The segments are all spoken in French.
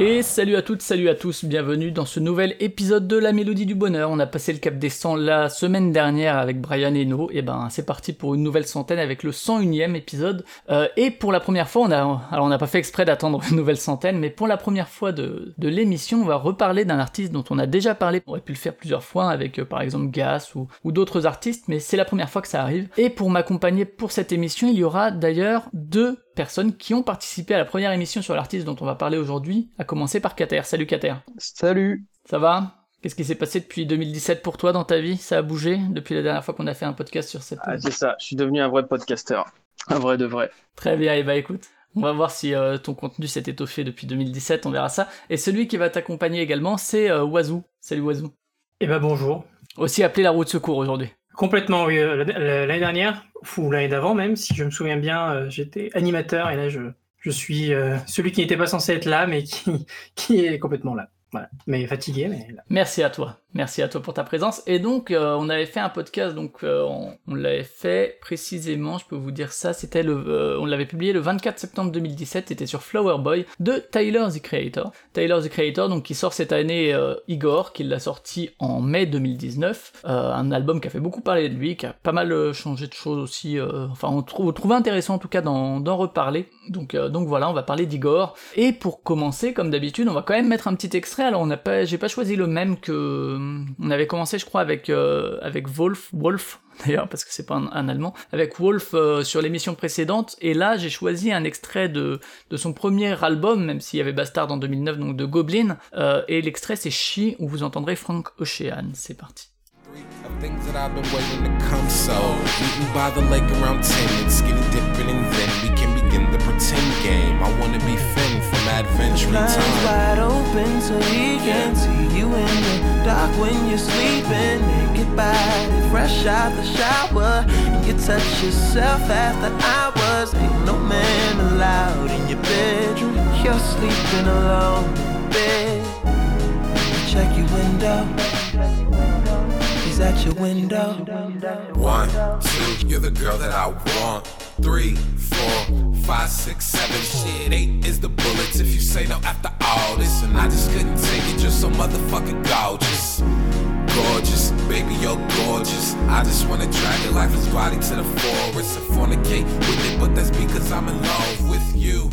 Et salut à toutes, salut à tous, bienvenue dans ce nouvel épisode de La Mélodie du Bonheur. On a passé le cap des 100 la semaine dernière avec Brian Eno, et ben c'est parti pour une nouvelle centaine avec le 101ème épisode. Euh, et pour la première fois, on a, alors on n'a pas fait exprès d'attendre une nouvelle centaine, mais pour la première fois de, de l'émission, on va reparler d'un artiste dont on a déjà parlé. On aurait pu le faire plusieurs fois avec euh, par exemple Gas ou, ou d'autres artistes, mais c'est la première fois que ça arrive. Et pour m'accompagner pour cette émission, il y aura d'ailleurs deux personnes qui ont participé à la première émission sur l'artiste dont on va parler aujourd'hui, à commencer par Kater. Salut Kater. Salut. Ça va? Qu'est-ce qui s'est passé depuis 2017 pour toi dans ta vie? Ça a bougé depuis la dernière fois qu'on a fait un podcast sur cette... Ah, c'est ça, je suis devenu un vrai podcasteur. Un vrai de vrai. Très bien, et bah écoute, on va voir si euh, ton contenu s'est étoffé depuis 2017, on verra ça. Et celui qui va t'accompagner également, c'est euh, Oazou. Salut Oazou. Eh ben bonjour. Aussi appelé la roue de secours aujourd'hui. Complètement, oui. Euh, L'année dernière, ou l'année d'avant même, si je me souviens bien, euh, j'étais animateur et là je, je suis euh, celui qui n'était pas censé être là, mais qui, qui est complètement là. Voilà. Mais fatigué, mais. Merci à toi. Merci à toi pour ta présence. Et donc, euh, on avait fait un podcast, donc euh, on, l'avait fait précisément, je peux vous dire ça, c'était le, euh, on l'avait publié le 24 septembre 2017, c'était sur Flower Boy de Tyler the Creator. Tyler the Creator, donc qui sort cette année Igor, qui l'a sorti en mai 2019, un album qui a fait beaucoup parler de lui, qui a pas mal changé de choses aussi. enfin, on trouve, intéressant en tout cas d'en reparler. Donc, donc voilà, on va parler d'Igor. Et pour commencer, comme d'habitude, on va quand même mettre un petit extrait. Alors, on n'a pas, j'ai pas choisi le même que on avait commencé, je crois, avec euh, avec Wolf, Wolf d'ailleurs parce que c'est pas un, allemand, avec Wolf euh, sur l'émission précédente. Et là, j'ai choisi un extrait de de son premier album, même s'il y avait Bastard en 2009, donc de Goblin. Euh, et l'extrait c'est She où vous entendrez Frank Ocean. C'est parti. Of things that I've been waiting to come so Meeting by the lake around 10 and skinny dipping and then we can begin the pretend game I wanna be Finn from Adventure Blinds Time wide open so he can see you in the dark when you're sleeping. Naked body, fresh out the shower. And you touch yourself after hours. Ain't no man allowed in your bedroom. You're sleeping alone in bed. Check your window. At your window. One, two, you're the girl that I want. Three, four, five, six, seven. Shit, eight is the bullets if you say no after all this. And I just couldn't take it, you're so motherfucking gorgeous. Gorgeous, baby, you're gorgeous. I just wanna drag your lifeless body to the forest And fornicate with it, but that's because I'm in love with you.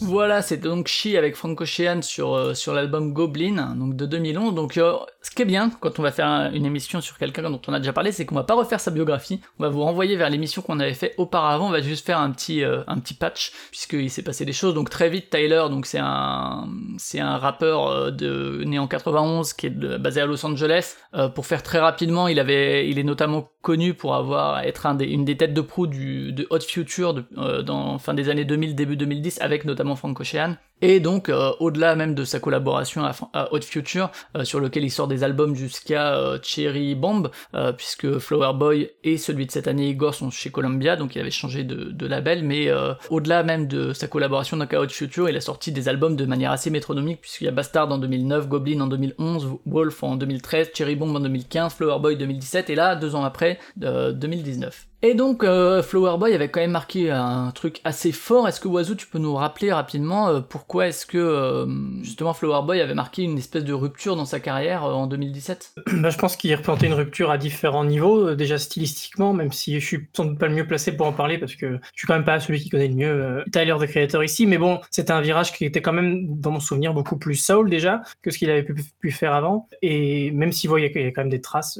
Voilà, c'est donc She avec Frank Ocean sur, euh, sur l'album Goblin, donc de 2011. Donc, euh, ce qui est bien quand on va faire un- une émission sur quelqu'un dont on a déjà parlé, c'est qu'on va pas refaire sa biographie. On va vous renvoyer vers l'émission qu'on avait fait auparavant. On va juste faire un petit, euh, un petit patch, puisqu'il s'est passé des choses. Donc, très vite, Tyler, donc c'est un, c'est un rappeur euh, de, né en 91 qui est basé à Los Angeles. Euh, pour faire très rapidement, il avait, il est notamment connu pour avoir, être un des, une des têtes de proue du, de Hot Future euh, dans fin des années 2000, début 2010, avec notamment Frank Ocean. Et donc, euh, au-delà même de sa collaboration à, à Hot Future, euh, sur lequel il sort des albums jusqu'à euh, Cherry Bomb, puisque Flower Boy et celui de cette année Igor sont chez Columbia, donc il avait changé de, label, mais au-delà même de sa collaboration donc à Hot Future, il a sorti des albums de manière assez métronomique, puisqu'il y a Bastard en 2009, Goblin en 2011, Wolf en 2013, Cherry Bomb en 2015, Flower Boy 2017, et là, deux ans après, euh, 2019. Et donc, euh, Flower Boy avait quand même marqué un truc assez fort. Est-ce que Wazoo, tu peux nous rappeler rapidement euh, pourquoi est-ce que euh, justement Flower Boy avait marqué une espèce de rupture dans sa carrière euh, en 2017 Bah, je pense qu'il représentait une rupture à différents niveaux, euh, déjà stylistiquement, même si je suis sans doute pas le mieux placé pour en parler parce que je suis quand même pas celui qui connaît le mieux euh, Tyler the Creator ici, mais bon, c'était un virage qui était quand même, dans mon souvenir, beaucoup plus soul déjà que ce qu'il avait pu, faire avant. Et même s'il voit, il y a- il y a quand même des traces,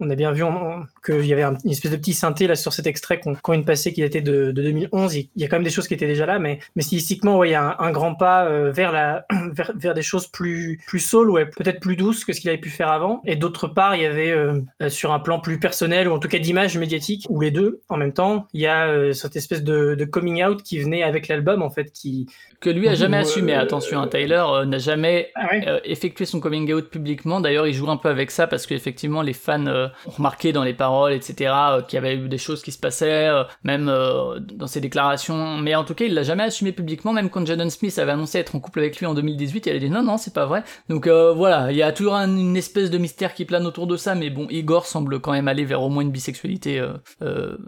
on a bien vu en- qu'il y avait un- une espèce de petit synthé là sur cet extrait qu'on qu'on vient de passer qui datait de, de 2011. Il y a quand même des choses qui étaient déjà là, mais, mais stylistiquement, ouais, il y a un, grand pas euh, vers, la, vers, vers des choses plus, plus soul, ouais, peut-être plus douces que ce qu'il avait pu faire avant. Et d'autre part, il y avait euh, euh, sur un plan plus personnel, ou en tout cas d'image médiatique, ou les deux en même temps, il y a cette espèce de, de coming out qui venait avec l'album, en fait, qui... Que lui a jamais assumé, euh, attention, hein, Tyler euh, n'a jamais Ah ouais euh, effectué son coming out publiquement. D'ailleurs, il joue un peu avec ça parce qu'effectivement, les fans euh, ont remarqué dans les paroles etc., qu'il y avait eu des choses qui se passaient, même dans ses déclarations. Mais en tout cas, il l'a jamais assumé publiquement, même quand Jaden Smith avait annoncé être en couple avec lui en 2018, il a dit non, non, c'est pas vrai. Donc voilà, il y a toujours une espèce de mystère qui plane autour de ça, mais bon, Igor semble quand même aller vers au moins une bisexualité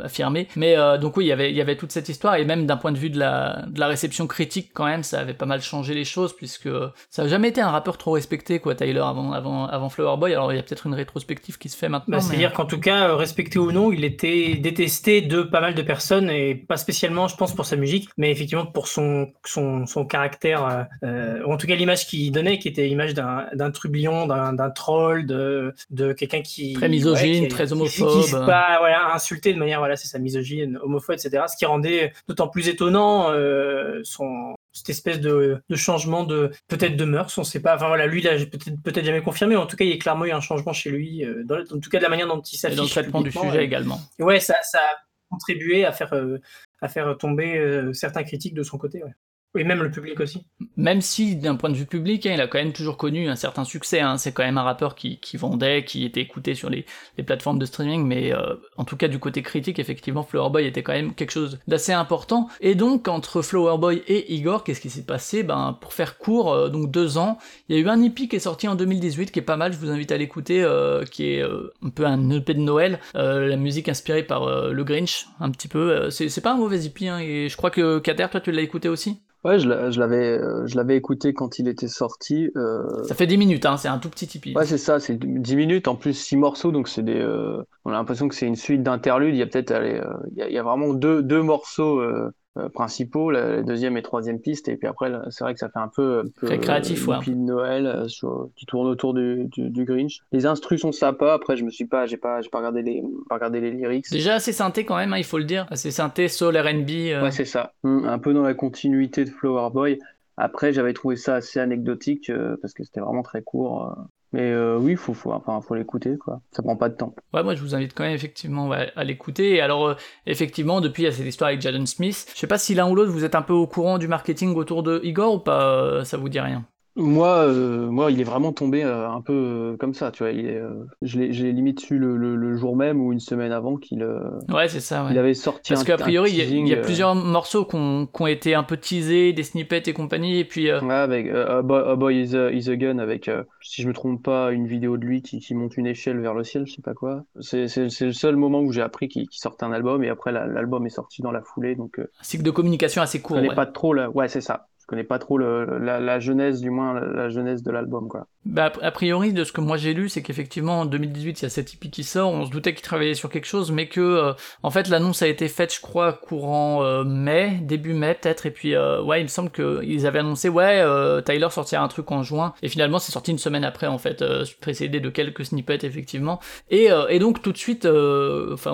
affirmée. Mais donc oui, il y avait, il y avait toute cette histoire, et même d'un point de vue de la, de la réception critique, quand même, ça avait pas mal changé les choses, puisque ça a jamais été un rappeur trop respecté, quoi, Tyler, avant, avant, avant Flower Boy. Alors il y a peut-être une rétrospective qui se fait maintenant. Bah, c'est-à-dire qu'en tout cas, respecté ou non, il était détesté de pas mal de personnes, et pas spécialement, je pense, pour sa musique, mais effectivement pour son, son, son caractère, euh, ou en tout cas l'image qu'il donnait, qui était l'image d'un trublion, d'un troll, de, de quelqu'un qui... Très misogyne, très homophobe. Qui, pas voilà, insulté de manière, voilà, c'est sa misogyne, homophobe, etc. Ce qui rendait d'autant plus étonnant euh, son, cette espèce de, de changement de peut-être de mœurs, on sait pas. Enfin voilà, lui, il a peut-être peut-être jamais confirmé, mais en tout cas, il y a clairement eu un changement chez lui, euh, dans, en tout cas de la manière dont il s'affiche. dans le traitement du sujet également. ouais, ça, ça a contribué à faire euh, à faire tomber euh, certains critiques de son côté. Ouais. Et même le public aussi. Même si, d'un point de vue public, hein, il a quand même toujours connu un certain succès. Hein. C'est quand même un rappeur qui, vendait, qui était écouté sur les, plateformes de streaming, mais euh, en tout cas, du côté critique, effectivement, Flower Boy était quand même quelque chose d'assez important. Et donc, entre Flower Boy et Igor, qu'est-ce qui s'est passé? Ben, pour faire court, euh, donc deux ans, il y a eu un EP qui est sorti en 2018, qui est pas mal, je vous invite à l'écouter, euh, qui est un peu un EP de Noël, la musique inspirée par le Grinch, un petit peu. c'est pas un mauvais EP, hein, et je crois que Kater, toi, tu l'as écouté aussi? Ouais, je l'avais, euh, je l'avais écouté quand il était sorti. Euh... Ça fait 10 minutes, hein, c'est un tout petit tipi. Ouais, c'est ça, c'est 10 minutes, en plus 6 morceaux, donc c'est des. Euh... On a l'impression que c'est une suite d'interludes. Il y a peut-être, euh, il, y a, il y a vraiment deux, deux morceaux euh, principaux, la deuxième et troisième piste, et puis après, c'est vrai que ça fait un peu, un peu très créatif, ouais. de Noël euh, sur, qui tourne autour du, du, du, Grinch. Les instrus sont sympas. Après, je me suis pas, j'ai pas, j'ai pas regardé les, pas regardé les lyrics. Déjà assez synthé quand même, hein, il faut le dire, assez synthé, soul, R&B. Euh... Ouais, c'est ça. Hum, un peu dans la continuité de Flower Boy. Après, j'avais trouvé ça assez anecdotique euh, parce que c'était vraiment très court. Mais euh, oui, faut, faut, enfin, faut l'écouter, quoi. Ça prend pas de temps. Ouais, moi je vous invite quand même effectivement à l'écouter. Et alors, euh, effectivement, depuis il y a cette histoire avec Jaden Smith. Je sais pas si l'un ou l'autre vous êtes un peu au courant du marketing autour de Igor ou pas, euh, ça vous dit rien? Moi, euh, moi, il est vraiment tombé euh, un peu euh, comme ça, tu vois. Il est, je l'ai limite su le, le, le, jour même ou une semaine avant qu'il. ouais, c'est ça. Ouais. Il avait sorti. Parce qu'a priori, il y, y, a plusieurs morceaux qui ont, été un peu teasés, des snippets et compagnie, et puis. Ouais, avec A Boy, a boy is, a, is, a, Gun, avec, si je me trompe pas, une vidéo de lui qui, qui, monte une échelle vers le ciel, je sais pas quoi. C'est le seul moment où j'ai appris qu'il qu sortait un album, et après l'album est sorti dans la foulée, donc. Un cycle de communication assez court. Je ouais. pas trop là. Ouais, c'est ça connais pas trop le, la, la, jeunesse, du moins la, jeunesse de l'album, quoi. Bah, a priori, de ce que moi j'ai lu, c'est qu'effectivement en 2018, il y a cette EP qui sort. On se doutait qu'il travaillait sur quelque chose, mais que euh, en fait l'annonce a été faite, je crois, courant euh, mai, début mai peut-être. Et puis euh, ouais, il me semble qu'ils avaient annoncé ouais, Tyler sortira un truc en juin. Et finalement, c'est sorti une semaine après en fait, précédé de quelques snippets effectivement. Et, et donc tout de suite, enfin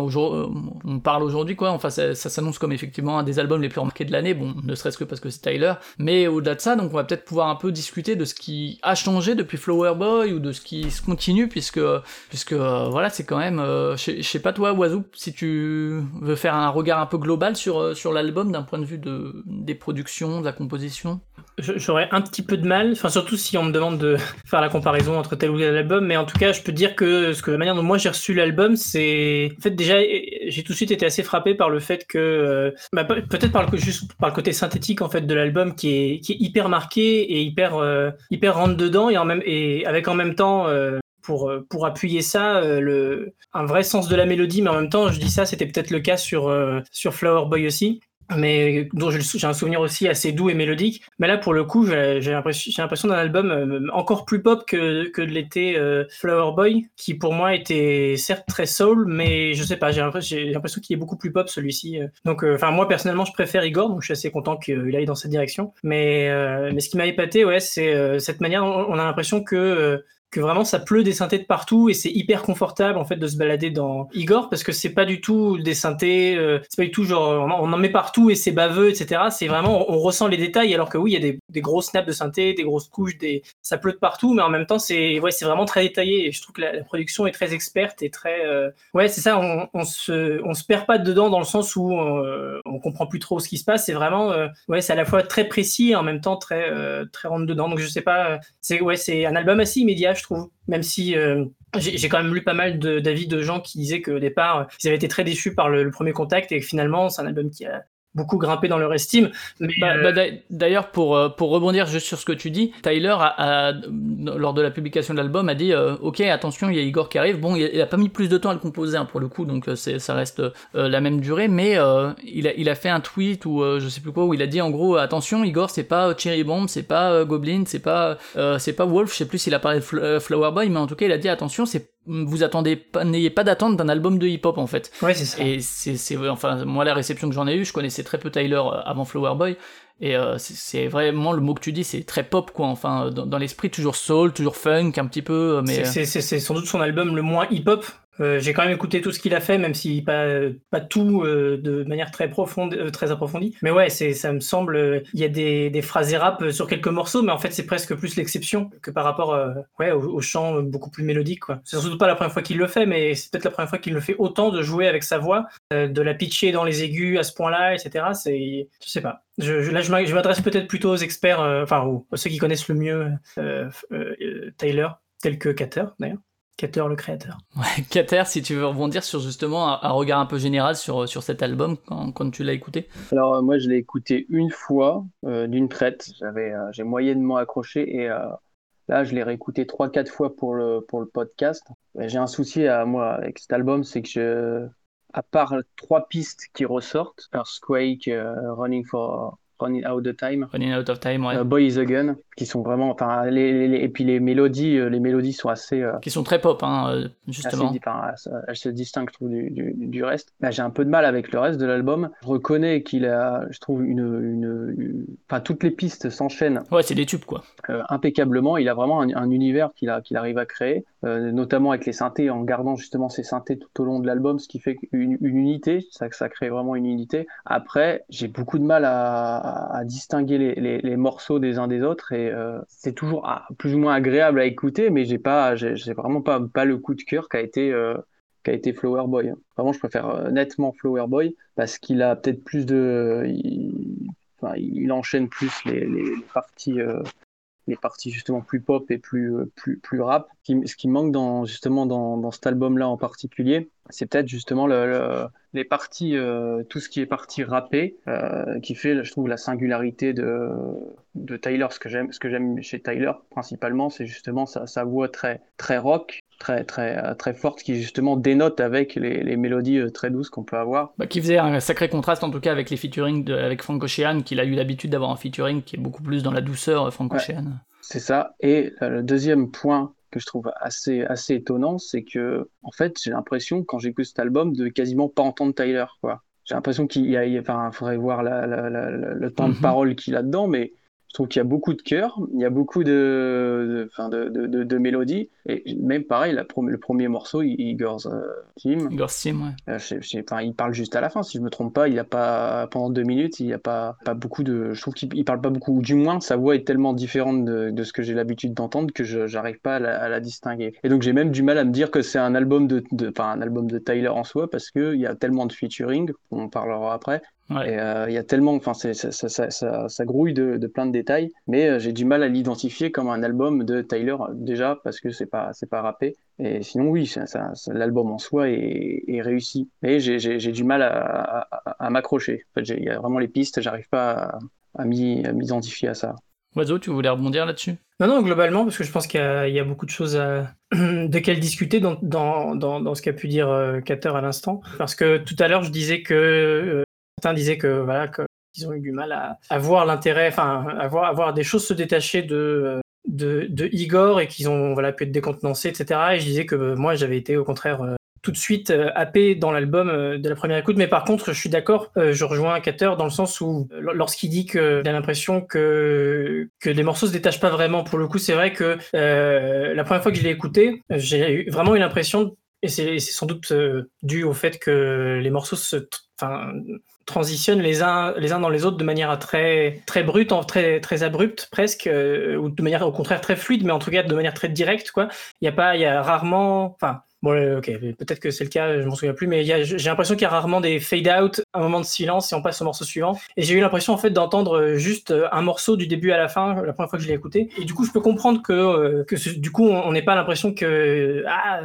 on parle aujourd'hui quoi. Enfin ça, ça s'annonce comme effectivement un des albums les plus remarqués de l'année. Bon, ne serait-ce que parce que c'est Tyler. Mais au-delà de ça, donc on va peut-être pouvoir un peu discuter de ce qui a changé depuis Flower Boy ou de ce qui se continue, puisque, puisque euh, voilà, c'est quand même. Euh, je sais pas toi, Oiseau, si tu veux faire un regard un peu global sur, euh, sur l'album d'un point de vue de, des productions, de la composition? J'aurais un petit peu de mal, enfin surtout si on me demande de faire la comparaison entre tel ou tel album, mais en tout cas, je peux dire que, ce que la manière dont moi j'ai reçu l'album, c'est en fait déjà j'ai tout de suite été assez frappé par le fait que bah, peut-être par le juste par le côté synthétique en fait de l'album qui est qui est hyper marqué et hyper hyper rentre dedans et en même et avec en même temps euh, pour, pour appuyer ça, euh, le, un vrai sens de la mélodie, mais en même temps, je dis ça, c'était peut-être le cas sur, euh, sur Flower Boy aussi mais dont j'ai un souvenir aussi assez doux et mélodique. Mais là, pour le coup, j'ai l'impression d'un album euh, encore plus pop que, que de l'était euh, Flower Boy, qui pour moi était certes très soul, mais je sais pas, j'ai l'impression qu'il est beaucoup plus pop celui-ci. Donc, euh, enfin, moi personnellement, je préfère Igor, donc je suis assez content qu'il aille dans cette direction. Mais, mais ce qui m'a épaté, ouais, c'est cette manière, on a l'impression que que vraiment ça pleut des synthés de partout et c'est hyper confortable en fait de se balader dans Igor parce que c'est pas du tout des synthés, euh, c'est pas du tout genre on en met partout et c'est baveux etc. C'est vraiment on, ressent les détails alors que oui il y a des, des gros snaps de synthé, des grosses couches, des ça pleut de partout mais en même temps c'est ouais c'est vraiment très détaillé et je trouve que la, production est très experte et très euh... ouais c'est ça on, se on se perd pas dedans dans le sens où euh, on comprend plus trop ce qui se passe c'est vraiment ouais c'est à la fois très précis et en même temps très très rentre dedans donc je sais pas c'est ouais c'est un album assez immédiat je trouve, même si euh, J'ai quand même lu pas mal d'avis de, gens qui disaient qu'au départ, ils avaient été très déçus par le, le premier contact et que finalement, c'est un album qui a beaucoup grimpé dans leur estime. Bah, euh, bah, d'a- D'ailleurs, pour, euh, pour rebondir juste sur ce que tu dis, Tyler, a, a- lors de la publication de l'album, a dit euh, Ok, attention, il y a Igor qui arrive. Bon, il a, il a pas mis plus de temps à le composer hein, pour le coup, donc euh, ça reste euh, la même durée, mais euh, il, a, il a fait un tweet ou euh, je sais plus quoi, où il a dit en gros Attention, Igor, c'est pas Cherry Bomb, c'est pas Goblin, c'est pas, euh, c'est pas Wolf, je sais plus s'il a parlé de Fl- Flower Boy, mais en tout cas, il a dit Attention, c'est vous attendez pas, n'ayez pas d'attente d'un album de hip-hop en fait. ouais, c'est ça. Et c'est, c'est, enfin, moi, la réception que j'en ai eue, je connaissais très peu Tyler euh, avant Flower Boy, et euh, c'est, c'est vraiment le mot que tu dis, c'est très pop, quoi. Enfin, euh, dans, dans l'esprit, toujours soul, toujours funk, un petit peu, euh, mais. C'est- C'est c'est- c'est sans doute son album le moins hip-hop. Euh, J'ai quand même écouté tout ce qu'il a fait, même si pas, tout euh, de manière très profonde, euh, très approfondie. Mais ouais, c'est ça me semble. Il y a des, des phrases et rap sur quelques morceaux, mais en fait c'est presque plus l'exception que par rapport ouais, au, au chant beaucoup plus mélodique. quoi. C'est surtout pas la première fois qu'il le fait, mais c'est peut-être la première fois qu'il le fait autant de jouer avec sa voix, de la pitcher dans les aigus à ce point-là, etc. C'est, je sais pas. Là, je m'a- je m'adresse peut-être plutôt aux experts, enfin aux, aux ceux qui connaissent le mieux Tyler, tel que Cater d'ailleurs. Cater le créateur. Ouais, Kater, si tu veux rebondir sur justement un, un regard un peu général sur, sur cet album quand, quand tu l'as écouté. Alors euh, moi je l'ai écouté une fois euh, d'une traite, j'avais euh, j'ai moyennement accroché et euh, là je l'ai réécouté trois quatre fois pour le pour le podcast. J'ai un souci à moi avec cet album, c'est que je à part trois pistes qui ressortent, Earthquake, euh, Running for Running Out of Time, Running Out of Time, ouais. Boy is a Gun, qui sont vraiment enfin les, les- les- et puis les mélodies euh, les mélodies sont assez euh, Qui sont très pop, hein, euh, assez justement. enfin, elles se- elles se distinguent, je trouve, du, du, du reste. Bah, j'ai un peu de mal avec le reste de l'album. Je reconnais qu'il a, je trouve, une, une, une- enfin, toutes les pistes s'enchaînent Ouais, c'est des tubes, quoi. euh, impeccablement. Il a vraiment un, un univers qu'il a, qu'il arrive à créer, euh, notamment avec les synthés, en gardant justement ces synthés tout au long de l'album, ce qui fait une, une unité. Ça, ça crée vraiment une unité. Après, j'ai beaucoup de mal à, à- à distinguer les, les, les morceaux des uns des autres et euh, c'est toujours plus ou moins agréable à écouter, mais j'ai pas, j'ai vraiment pas, le coup de cœur qu'a été. euh, qu'a été Flower Boy. Vraiment, je préfère euh, nettement Flower Boy parce qu'il a peut-être plus de, il, enfin, il enchaîne plus les parties, euh, les parties justement plus pop et plus euh, plus plus rap. Ce qui, manque dans justement dans, dans cet album-là en particulier, c'est peut-être justement le, le- les parties, euh, tout ce qui est partie rappée, euh, qui fait, je trouve, la singularité de de Tyler. Ce que j'aime, ce que j'aime chez Tyler principalement, c'est justement sa, sa voix très très rock, très très euh, très forte, qui justement dénote avec les, les mélodies euh, très douces qu'on peut avoir. Bah, qui faisait un sacré contraste en tout cas avec les featuring de, avec Frank Ocean, qu'il a eu l'habitude d'avoir un featuring qui est beaucoup plus dans la douceur, euh, Frank Ouais. Ocean. C'est ça. Et le deuxième point que je trouve assez, assez étonnant, c'est que, en fait, j'ai l'impression, quand j'écoute cet album, de quasiment pas entendre Tyler, quoi. J'ai l'impression qu'il y a, il y a- enfin, faudrait voir la, la- la- le temps Mhm. de parole qu'il a dedans, mais je trouve qu'il y a beaucoup de cœur, il y a beaucoup de, de, de, de, mélodies, et même pareil, la le premier morceau, Igor's euh, Team, ouais. euh, je sais- je sais- enfin, il parle juste à la fin, si je me trompe pas. Il a pas pendant deux minutes, il y a pas pas beaucoup de. Je trouve qu'il il parle pas beaucoup. Ou du moins, sa voix est tellement différente de, de ce que j'ai l'habitude d'entendre que je j'arrive pas à la, à la distinguer. Et donc j'ai même du mal à me dire que c'est un album de, de- enfin un album de Tyler en soi parce que il y a tellement de featuring, on en parlera après. Ouais. Et euh, il y a tellement, enfin ça, ça, ça, ça- ça grouille de, de plein de détails, mais euh, j'ai du mal à l'identifier comme un album de Tyler déjà parce que c'est pas c'est pas rappé. Et sinon, oui, ça, ça- ça- l'album en soi est, est réussi. Mais j'ai, j'ai, j'ai du mal à, à, à- à m'accrocher. En fait, il y a vraiment les pistes, j'arrive pas à, à m'y- à m'identifier à ça. Oiseau, tu voulais rebondir là-dessus? Non, non, globalement, parce que je pense qu'il y a, il y a beaucoup de choses à, de quelles discuter dans, dans, dans, dans ce qu'a pu dire euh, Cater à l'instant. Parce que tout à l'heure, je disais que euh, certains disaient que voilà que ils ont eu du mal à, voir l'intérêt, enfin, à voir, à voir des choses se détacher de, euh, de, Igor et qu'ils ont voilà, pu être décontenancés, etc. Et je disais que euh, moi, j'avais été au contraire euh, tout de suite euh, happé dans l'album de la première écoute. Mais par contre, je suis d'accord, je rejoins Cater dans le sens où lorsqu'il dit qu'il a l'impression que, que les morceaux se détachent pas vraiment, pour le coup, c'est vrai que la première fois que je l'ai écouté, j'ai vraiment eu l'impression, et c'est sans doute dû au fait que les morceaux se, enfin, transitionnent les uns, les uns dans les autres de manière très, très brute, très, très abrupte presque, euh, ou de manière au contraire très fluide, mais en tout cas de manière très directe. Quoi. Il y a pas, il y a rarement, enfin, Bon, ok, peut-être que c'est le cas, je m'en souviens plus, mais j'ai l'impression qu'il y a rarement des fade-out, un moment de silence et on passe au morceau suivant. Et j'ai eu l'impression en fait d'entendre euh, juste euh, un morceau du début à la fin, la première fois que je l'ai écouté. Et du coup, je peux comprendre que, euh, que du coup, on n'ait pas l'impression que ah,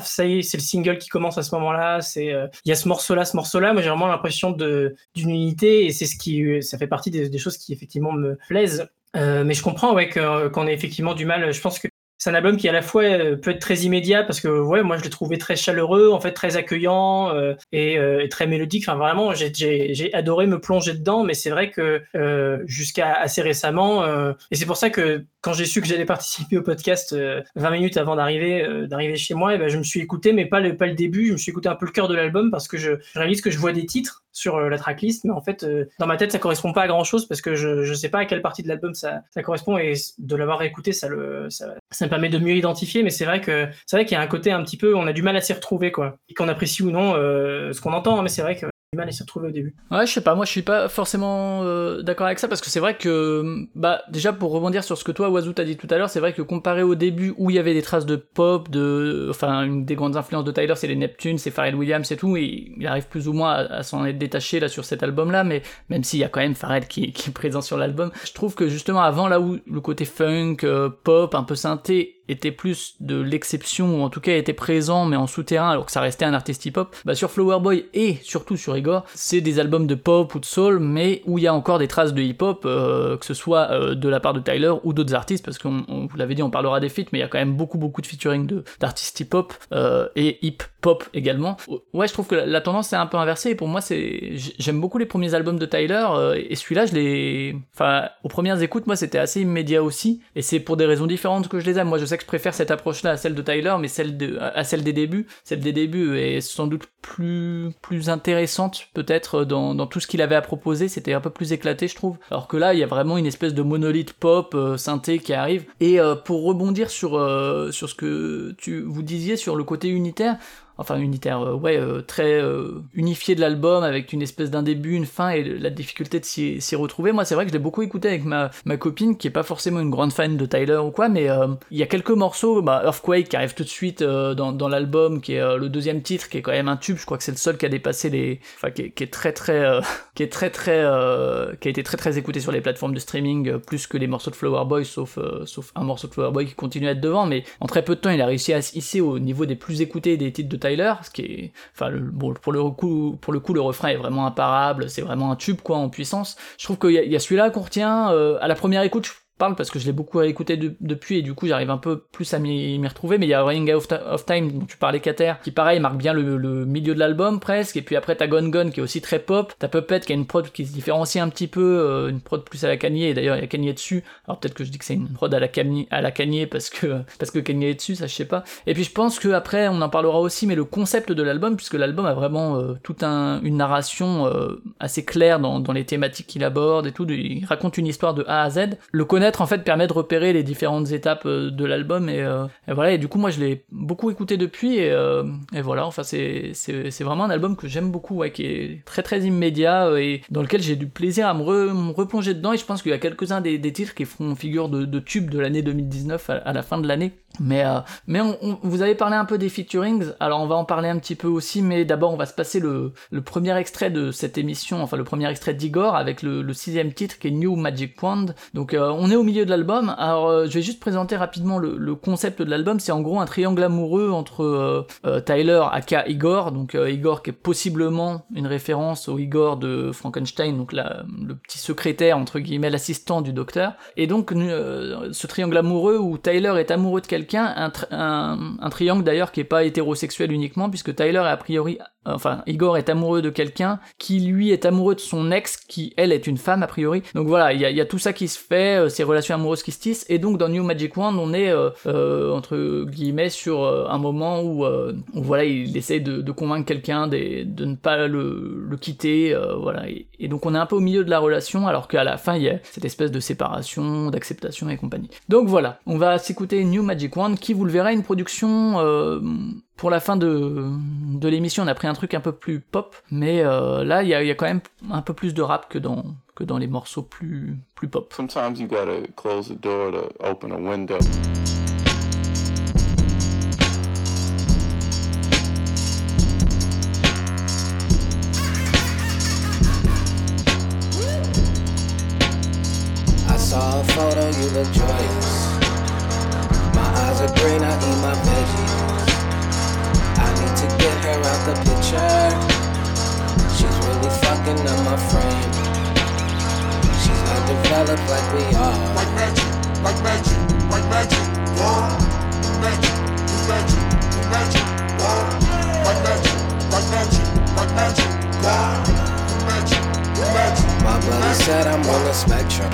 ça y est, c'est le single qui commence à ce moment-là. C'est euh, il y a ce morceau-là, ce morceau-là. Moi, j'ai vraiment l'impression d'une unité et c'est ce qui, euh, ça fait partie des, choses qui effectivement me plaisent. Euh, mais je comprends ouais qu'on ait effectivement du mal. Je pense que c'est un album qui à la fois euh, peut être très immédiat parce que ouais moi je l'ai trouvé très chaleureux en fait très accueillant euh, et, euh, et très mélodique. Enfin vraiment j'ai- adoré me plonger dedans mais c'est vrai que euh, jusqu'à assez récemment euh, et c'est pour ça que quand j'ai su que j'allais participer au podcast euh, 20 minutes avant d'arriver euh, d'arriver chez moi et ben je me suis écouté mais pas le pas le début. Je me suis écouté un peu le cœur de l'album parce que je réalise que je vois des titres sur euh, la tracklist mais en fait euh, dans ma tête ça correspond pas à grand chose parce que je je sais pas à quelle partie de l'album ça correspond et de l'avoir écouté ça le ça, ça me permet de mieux identifier mais c'est vrai que c'est vrai qu'il y a un côté un petit peu on a du mal à s'y retrouver quoi et qu'on apprécie ou non euh, ce qu'on entend hein, mais c'est vrai que mal retrouver au début. Ouais, je sais pas, moi je suis pas forcément euh, d'accord avec ça parce que c'est vrai que, bah, déjà pour rebondir sur ce que toi, Wazoo, t'as dit tout à l'heure, c'est vrai que comparé au début où il y avait des traces de pop, de, enfin, une des grandes influences de Tyler, c'est les Neptunes, c'est Pharrell Williams et tout, et il arrive plus ou moins à, s'en être détaché là sur cet album-là, mais même s'il y a quand même Pharrell qui, qui est présent sur l'album, je trouve que justement avant là où le côté funk, euh, pop, un peu synthé était plus de l'exception, ou en tout cas était présent mais en souterrain alors que ça restait un artiste hip-hop, bah sur Flower Boy et surtout sur Igor, c'est des albums de pop ou de soul mais où il y a encore des traces de hip-hop, euh, que ce soit euh, de la part de Tyler ou d'autres artistes, parce qu'on on vous l'avait dit, on parlera des feats, mais il y a quand même beaucoup beaucoup de featuring d'artistes hip-hop euh, et hip-hop également. Ouais, je trouve que la, tendance est un peu inversée et pour moi c'est j'aime beaucoup les premiers albums de Tyler et celui-là je l'ai enfin aux premières écoutes moi c'était assez immédiat aussi et c'est pour des raisons différentes que je les aime. Moi je sais que je préfère cette approche-là à celle de Tyler mais celle de à celle des débuts, celle des débuts est sans doute plus plus intéressante peut-être dans, dans tout ce qu'il avait à proposer, c'était un peu plus éclaté je trouve. Alors que là il y a vraiment une espèce de monolithe pop euh, synthé qui arrive. Et euh, pour rebondir sur euh, sur ce que tu vous disiez sur le côté unitaire enfin unitaire, euh, ouais, euh, très euh, unifié de l'album avec une espèce d'un début, une fin et la difficulté de s'y retrouver. Moi, c'est vrai que je l'ai beaucoup écouté avec ma, ma copine qui est pas forcément une grande fan de Tyler ou quoi, mais il y a quelques morceaux, bah, Earthquake qui arrive tout de suite dans, dans l'album, qui est le deuxième titre, qui est quand même un tube. Je crois que c'est le seul qui a dépassé les, enfin, qui est, très très, qui est très très, qui a été très très écouté sur les plateformes de streaming plus que les morceaux de Flower Boy, sauf sauf un morceau de Flower Boy qui continue à être devant, mais en très peu de temps, il a réussi à se hisser au niveau des plus écoutés des titres de Tyler, ce qui est, enfin, le- bon, pour le coup, pour le coup, le refrain est vraiment imparable, c'est vraiment un tube quoi en puissance. Je trouve qu'il y a, celui-là qu'on retient euh, à la première écoute. Parle parce que je l'ai beaucoup réécouté de- depuis et du coup j'arrive un peu plus à m'y retrouver. Mais il y a Running Out of, Ti- of Time dont tu parlais Cater qui pareil marque bien le, le milieu de l'album presque. Et puis après t'as Gone Gone qui est aussi très pop. T'as Puppet qui a une prod qui se différencie un petit peu euh, une prod plus à la Kanye. Et d'ailleurs il y a Kanye dessus. Alors peut-être que je dis que c'est une prod à la Kanye à la Kanye parce que parce que Kanye est dessus ça je sais pas. Et puis je pense que après on en parlera aussi mais le concept de l'album puisque l'album a vraiment euh, toute un, une narration euh, assez claire dans, dans les thématiques qu'il aborde et tout il raconte une histoire de A à Z. Le connaître en fait permet de repérer les différentes étapes euh, de l'album et, euh, voilà. Du coup moi je l'ai beaucoup écouté depuis et, euh, voilà. Enfin c'est vraiment un album que j'aime beaucoup qui est très très immédiat et dans lequel j'ai du plaisir à me, re- me replonger dedans. Et je pense qu'il y a quelques-uns des, titres qui feront figure de, tube de l'année 2019 à, à la fin de l'année mais, euh, mais on, on- vous avez parlé un peu des featurings, alors on va en parler un petit peu aussi, mais d'abord on va se passer le, le premier extrait de cette émission, enfin le premier extrait d'Igor avec le, le sixième titre qui est New Magic Wand. Donc euh, on est au milieu de l'album, alors euh, je vais juste présenter rapidement le, le concept de l'album, c'est en gros un triangle amoureux entre euh, euh, Tyler aka Igor, donc euh, Igor qui est possiblement une référence au Igor de Frankenstein, donc la, le petit secrétaire entre guillemets, l'assistant du docteur, et donc ce triangle amoureux où Tyler est amoureux de quelqu'un, un, un, un triangle d'ailleurs qui est pas hétérosexuel uniquement, puisque Tyler est a priori, enfin Igor est amoureux de quelqu'un qui lui est amoureux de son ex, qui elle est une femme a priori. Donc voilà, il y a, tout ça qui se fait, euh, ces relations amoureuses qui se tissent, et donc dans New Magic Wand, on est euh, euh, entre guillemets sur euh, un moment où, euh, où voilà, il essaie de, de convaincre quelqu'un des- de ne pas le, le quitter, euh, voilà, et, donc on est un peu au milieu de la relation, alors qu'à la fin il y a cette espèce de séparation, d'acceptation et compagnie. Donc voilà, on va s'écouter New Magic Wand, qui vous le verrez, une production pour la fin de, de l'émission, on a pris un truc un peu plus pop, mais euh, là, il y a, y a, quand même un peu plus de rap que dans, que dans les morceaux plus, plus pop. Sometimes you gotta close the door to open a window. I saw a photo you look joyful. The picture. She's really fucking up my frame. She's not developed like we are. Like magic, like magic, like magic. Whoa, magic, magic, magic. Whoa, like magic, like magic, like magic. Whoa, magic, magic. My buddy said I'm on the spectrum.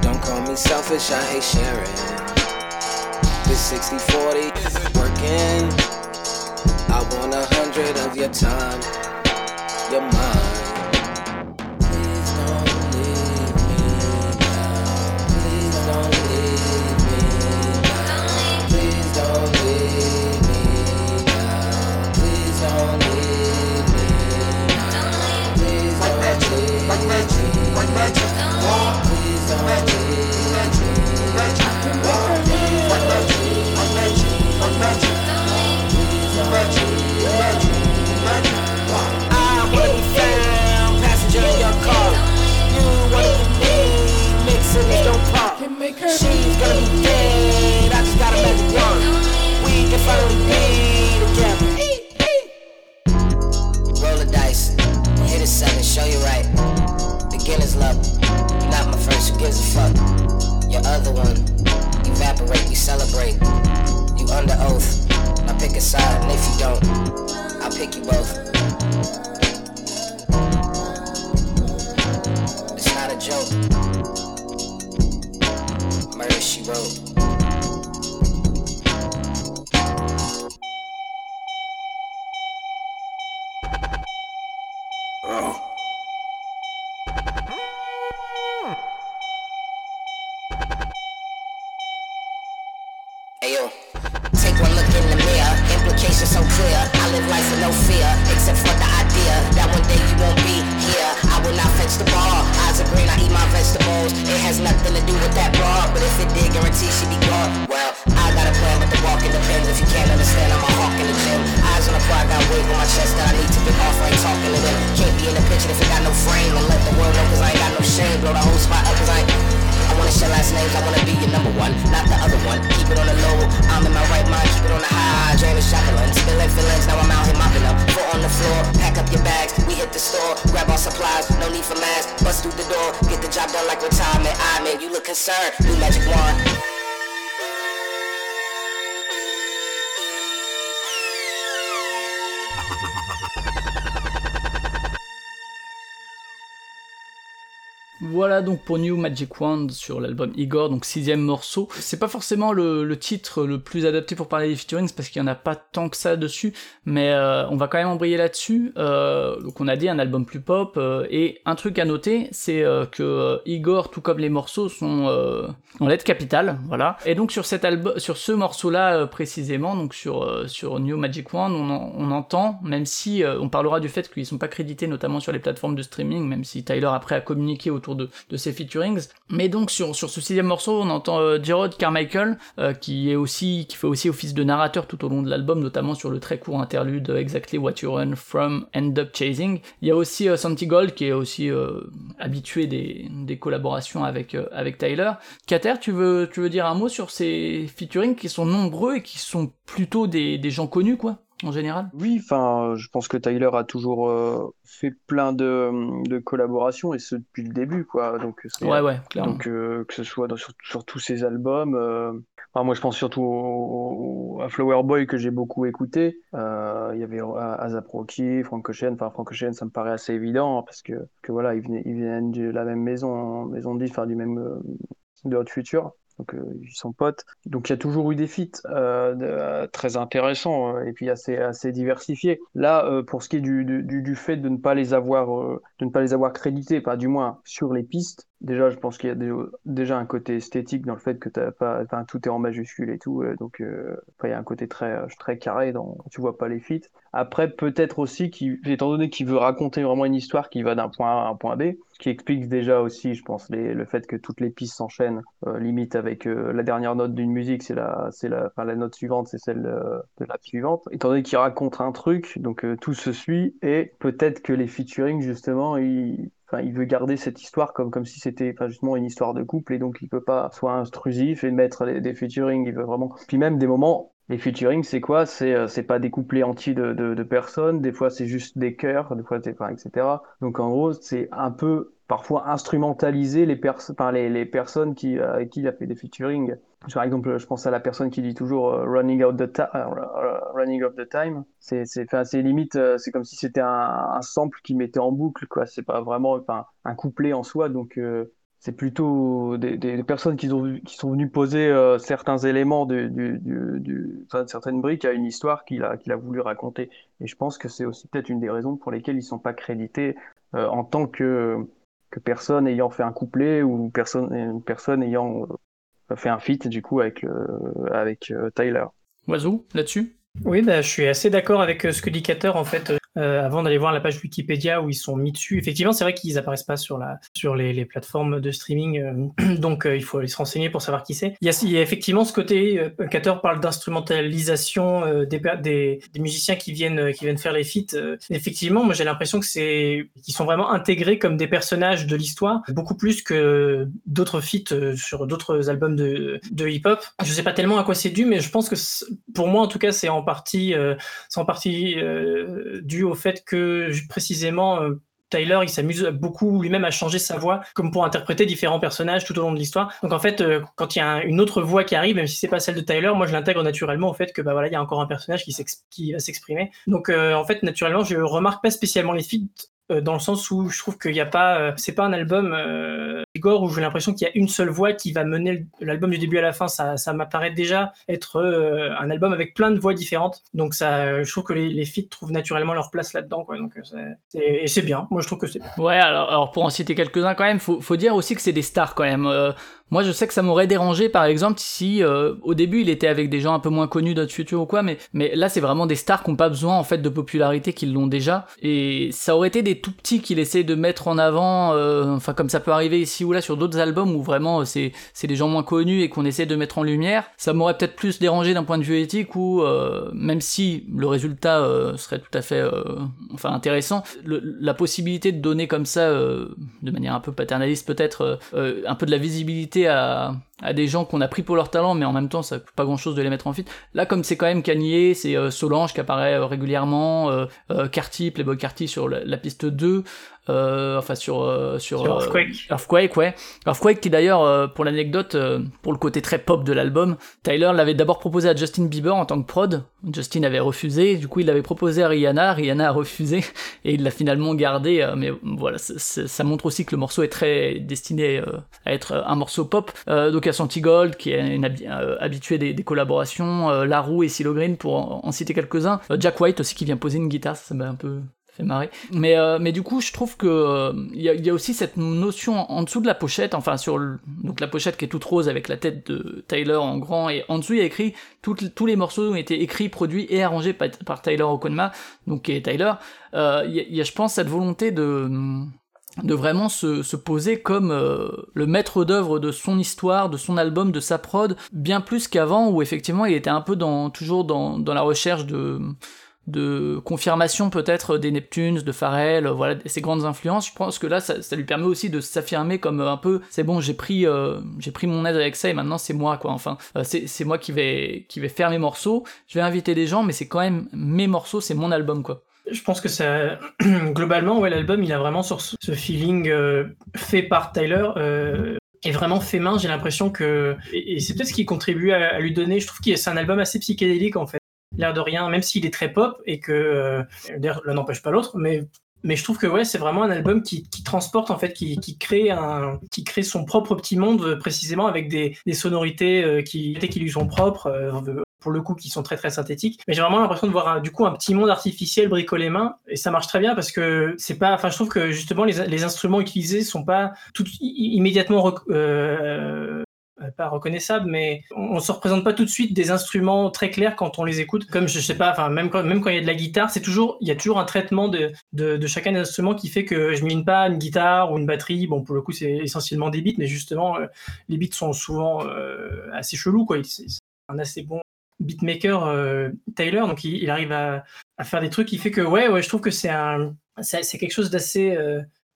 Don't call me selfish, I hate sharing. This 60 40 isn't working. I want a hundred of your time, your mind. Magic, magic, magic, magic, Don't leave me. magic, magic, magic, magic, magic, magic, magic, magic, magic, magic, magic, magic, magic, magic, magic, magic, Don't leave me. magic, magic, magic, magic, magic, magic, magic, magic, magic, magic, magic, magic, magic, magic, magic, magic, Don't leave me. magic, magic, magic, magic, magic, magic, magic, magic, magic, magic, magic, magic, magic, magic, magic, magic, Don't leave me. magic, magic, magic, magic, magic, magic, magic, magic, magic, magic, magic, magic, magic, magic, magic, magic, Don't leave me. magic, magic, magic, magic, magic, magic, magic, magic, magic, magic, magic, magic, magic, magic, magic, magic, Don't leave me. magic, magic, magic, magic, magic, magic, magic, magic, magic, magic, magic, magic, magic, magic, magic, magic, Don't leave me I wanna be found, passenger in your car. You wanna be me, mixing it don't pop. She's gonna be dead, I just got a magic wand. We can finally be together. Roll the dice, hit a seven, show you right. Beginner's luck, you're not my first, who gives a fuck? Your other one, evaporate, we celebrate. Under oath, now pick a side, and if you don't, I'll pick you both. Magic Wand sur l'album Igor, donc sixième morceau. C'est pas forcément le, titre le plus adapté pour parler des featurings parce qu'il y en a pas tant que ça dessus, mais euh, on va quand même embrayer là-dessus. Euh, donc on a dit un album plus pop euh, et un truc à noter, c'est que Igor, tout comme les morceaux, sont en lettres capitales, voilà. Et donc sur cet album, sur ce morceau-là précisément, donc sur sur New Magic Wand, on, en- on entend, même si on parlera du fait qu'ils sont pas crédités notamment sur les plateformes de streaming, même si Tyler après a communiqué autour de, de ses featurings. Mais donc sur, ce sixième morceau, on entend euh, Gerard Carmichael, euh, qui fait aussi office de narrateur tout au long de l'album, notamment sur le très court interlude euh, Exactly What You Run From End Up Chasing. Il y a aussi euh, Santi Gold qui est aussi euh, habitué des, des collaborations avec Tyler. Kater, tu veux tu veux dire un mot sur ces featurings qui sont nombreux et qui sont plutôt des gens connus quoi? En général? Oui, enfin, je pense que Tyler a toujours euh, fait plein de, de collaborations et ce depuis le début, quoi. Donc, Ouais ouais, clairement. donc euh, que ce soit dans- sur, sur tous ses albums. euh, enfin, moi, je pense surtout au- au- à Flower Boy que j'ai beaucoup écouté. Euh, il y avait Azap Rocky, Frank Ocean. Enfin, Frank Ocean, ça me paraît assez évident hein, parce que, que voilà, ils venaient, ils viennent de la même maison, maison de disques, enfin, du même euh, de Hot Future. Donc euh, ils sont potes. Donc il y a toujours eu des feats euh, euh, très intéressants euh, et puis assez assez diversifiés. Là, pour ce qui est du, du, du- fait de ne pas les avoir de ne pas les avoir crédités, pas du moins sur les pistes. Déjà, je pense qu'il y a déjà un côté esthétique dans le fait que tout est en majuscule et tout, euh, donc euh, il y a un côté très euh, carré dans tu vois pas les feats. Après, peut-être aussi qu'il, étant donné qu'il veut raconter vraiment une histoire qui va d'un point A à un point B, qui explique déjà aussi, je pense, le fait que toutes les pistes s'enchaînent, limite avec la dernière note d'une musique, c'est la, note suivante, c'est celle de la suivante. Étant donné qu'il raconte un truc, donc tout se suit, et peut-être que les featuring, justement, ils, il veut garder cette histoire comme, comme si c'était justement une histoire de couple et donc il peut pas soit intrusif et mettre des, featuring. Il veut vraiment. Puis même des moments, les featuring, c'est quoi? C'est euh, c'est pas des couplets entiers de, de, personnes. Des fois, c'est juste des chœurs. Des fois, etc. Donc en gros, c'est un peu parfois instrumentaliser les, les, les personnes qui, euh, avec qui il a fait des featuring. Par exemple, je pense à la personne qui dit toujours euh, running out the, uh, running of the time. C'est c'est limite, euh, c'est comme si c'était un, un, sample qui mettait en boucle, quoi. C'est pas vraiment un couplet en soi, donc euh, c'est plutôt des, des, personnes qui, ont, qui sont venues poser euh, certains éléments de, du, du, du, enfin, certaines briques à une histoire qu'il a, qu'il a voulu raconter. Et je pense que c'est aussi peut-être une des raisons pour lesquelles ils sont pas crédités euh, en tant que, que personne ayant fait un couplet ou personne, personne ayant fait un feat du coup avec, avec euh, Tyler. Oiseau, là-dessus? Oui, bah, je suis assez d'accord avec ce que dit Cater en fait. Euh, avant d'aller voir la page Wikipédia où ils sont mis dessus. Effectivement, c'est vrai qu'ils apparaissent pas sur la sur les, les plateformes de streaming, euh, donc euh, il faut aller se renseigner pour savoir qui c'est. Il, il, y a effectivement ce côté. Euh, Cater parle d'instrumentalisation euh, des, des, des, musiciens qui viennent qui viennent faire les feats. effectivement, moi j'ai l'impression que c'est qu'ils sont vraiment intégrés comme des personnages de l'histoire, beaucoup plus que d'autres feats sur d'autres albums de, de hip-hop. Je sais pas tellement à quoi c'est dû, mais je pense que pour moi en tout cas c'est en partie c'est en partie dû au fait que précisément euh, Tyler, il s'amuse beaucoup lui-même à changer sa voix, comme pour interpréter différents personnages tout au long de l'histoire. Donc en fait, euh, quand il y a une autre voix qui arrive, même si c'est pas celle de Tyler, moi je l'intègre naturellement au fait que bah voilà, il y a encore un personnage qui, va s'exprimer. Donc euh, en fait, naturellement, je remarque pas spécialement les feats dans le sens où je trouve qu'il n'y a pas, c'est pas un album euh, où j'ai l'impression qu'il y a une seule voix qui va mener l'album du début à la fin. Ça, ça m'apparaît déjà être euh, un album avec plein de voix différentes. Donc ça, je trouve que les, les feats trouvent naturellement leur place là-dedans. Quoi. Donc et c'est bien. Moi je trouve que c'est. Ouais, alors, alors pour en citer quelques-uns quand même, faut, faut dire aussi que c'est des stars quand même. Euh, moi, je sais que ça m'aurait dérangé, par exemple, si euh, au début il était avec des gens un peu moins connus d'autres futurs ou quoi, mais, là, c'est vraiment des stars qui n'ont pas besoin en fait de popularité, qu'ils l'ont déjà. Et ça aurait été des tout petits qu'il essaie de mettre en avant, euh, enfin comme ça peut arriver ici ou là sur d'autres albums où vraiment c'est c'est des gens moins connus et qu'on essaie de mettre en lumière. Ça m'aurait peut-être plus dérangé d'un point de vue éthique euh, même si le résultat euh, serait tout à fait euh, enfin intéressant, la possibilité de donner comme ça de manière un peu paternaliste peut-être un peu de la visibilité à, des gens qu'on a pris pour leur talent, mais en même temps, ça coûte pas grand chose de les mettre en fit. Là, comme c'est quand même Kanye, c'est euh, Solange qui apparaît euh, régulièrement, euh, euh, Carty, Playboy Carty sur la, la piste 2, euh, enfin sur euh, sur, sur Earthquake. Earthquake, ouais. Earthquake qui d'ailleurs, pour l'anecdote, pour le côté très pop de l'album, Tyler l'avait d'abord proposé à Justin Bieber en tant que prod. Justin avait refusé, du coup il l'avait proposé à Rihanna, Rihanna a refusé et il l'a finalement gardé. mais voilà, ça montre aussi que le morceau est très destiné à être un morceau pop. donc à Santi Gold qui est une habituée des, des collaborations, La Roux et Silo Green pour en, en citer quelques-uns. Jack White aussi qui vient poser une guitare, ça m'a un peu fait marrer. Mais, euh, mais du coup, je trouve que il euh, y, y, a aussi cette notion en dessous de la pochette, enfin sur donc la pochette qui est toute rose avec la tête de Tyler en grand, et en dessous il y a écrit tous les morceaux ont été écrits, produits et arrangés par, par Tyler Okonma, donc qui est Tyler. Il euh, y, y, a, je pense, cette volonté de de vraiment se, se poser comme le maître d'œuvre de son histoire, de son album, de sa prod, bien plus qu'avant où effectivement il était un peu dans toujours dans, dans la recherche de de confirmation peut-être des Neptunes, de Pharrell, voilà ces grandes influences. Je pense que là, ça, lui permet aussi de s'affirmer comme un peu, c'est bon, j'ai pris, euh, j'ai pris mon aide avec ça et maintenant c'est moi quoi. Enfin, euh, c'est moi qui vais, qui vais faire mes morceaux. Je vais inviter des gens, mais c'est quand même mes morceaux, c'est mon album quoi. Je pense que ça, globalement, ouais, l'album, il a vraiment sur ce feeling euh, fait par Tyler. Euh, est vraiment fait main, j'ai l'impression que et, c'est peut-être ce qui contribue à, lui donner. Je trouve que c'est un album assez psychédélique en fait l'air de rien, même s'il est très pop et que euh, l'un n'empêche pas l'autre, mais je trouve que ouais, c'est vraiment un album qui, transporte en fait, qui, crée un, qui crée son propre petit monde précisément avec des, sonorités euh, qui, qui lui sont propres. Euh, pour le coup qui sont très très synthétiques mais j'ai vraiment l'impression de voir du coup un petit monde artificiel bricolé main et ça marche très bien parce que c'est pas enfin je trouve que justement les, instruments utilisés sont pas tout immédiatement pas reconnaissable, mais on, on se représente pas tout de suite des instruments très clairs quand on les écoute. Comme je sais pas, enfin même quand même quand il y a de la guitare, c'est toujours il y a toujours un traitement de, de, chacun des instruments qui fait que je mine pas une guitare ou une batterie. Bon pour le coup c'est essentiellement des beats, mais justement euh, les beats sont souvent euh, assez chelous quoi. C'est un assez bon beatmaker euh, Taylor, donc il, arrive à, à, faire des trucs qui fait que ouais ouais je trouve que c'est un c'est quelque chose d'assez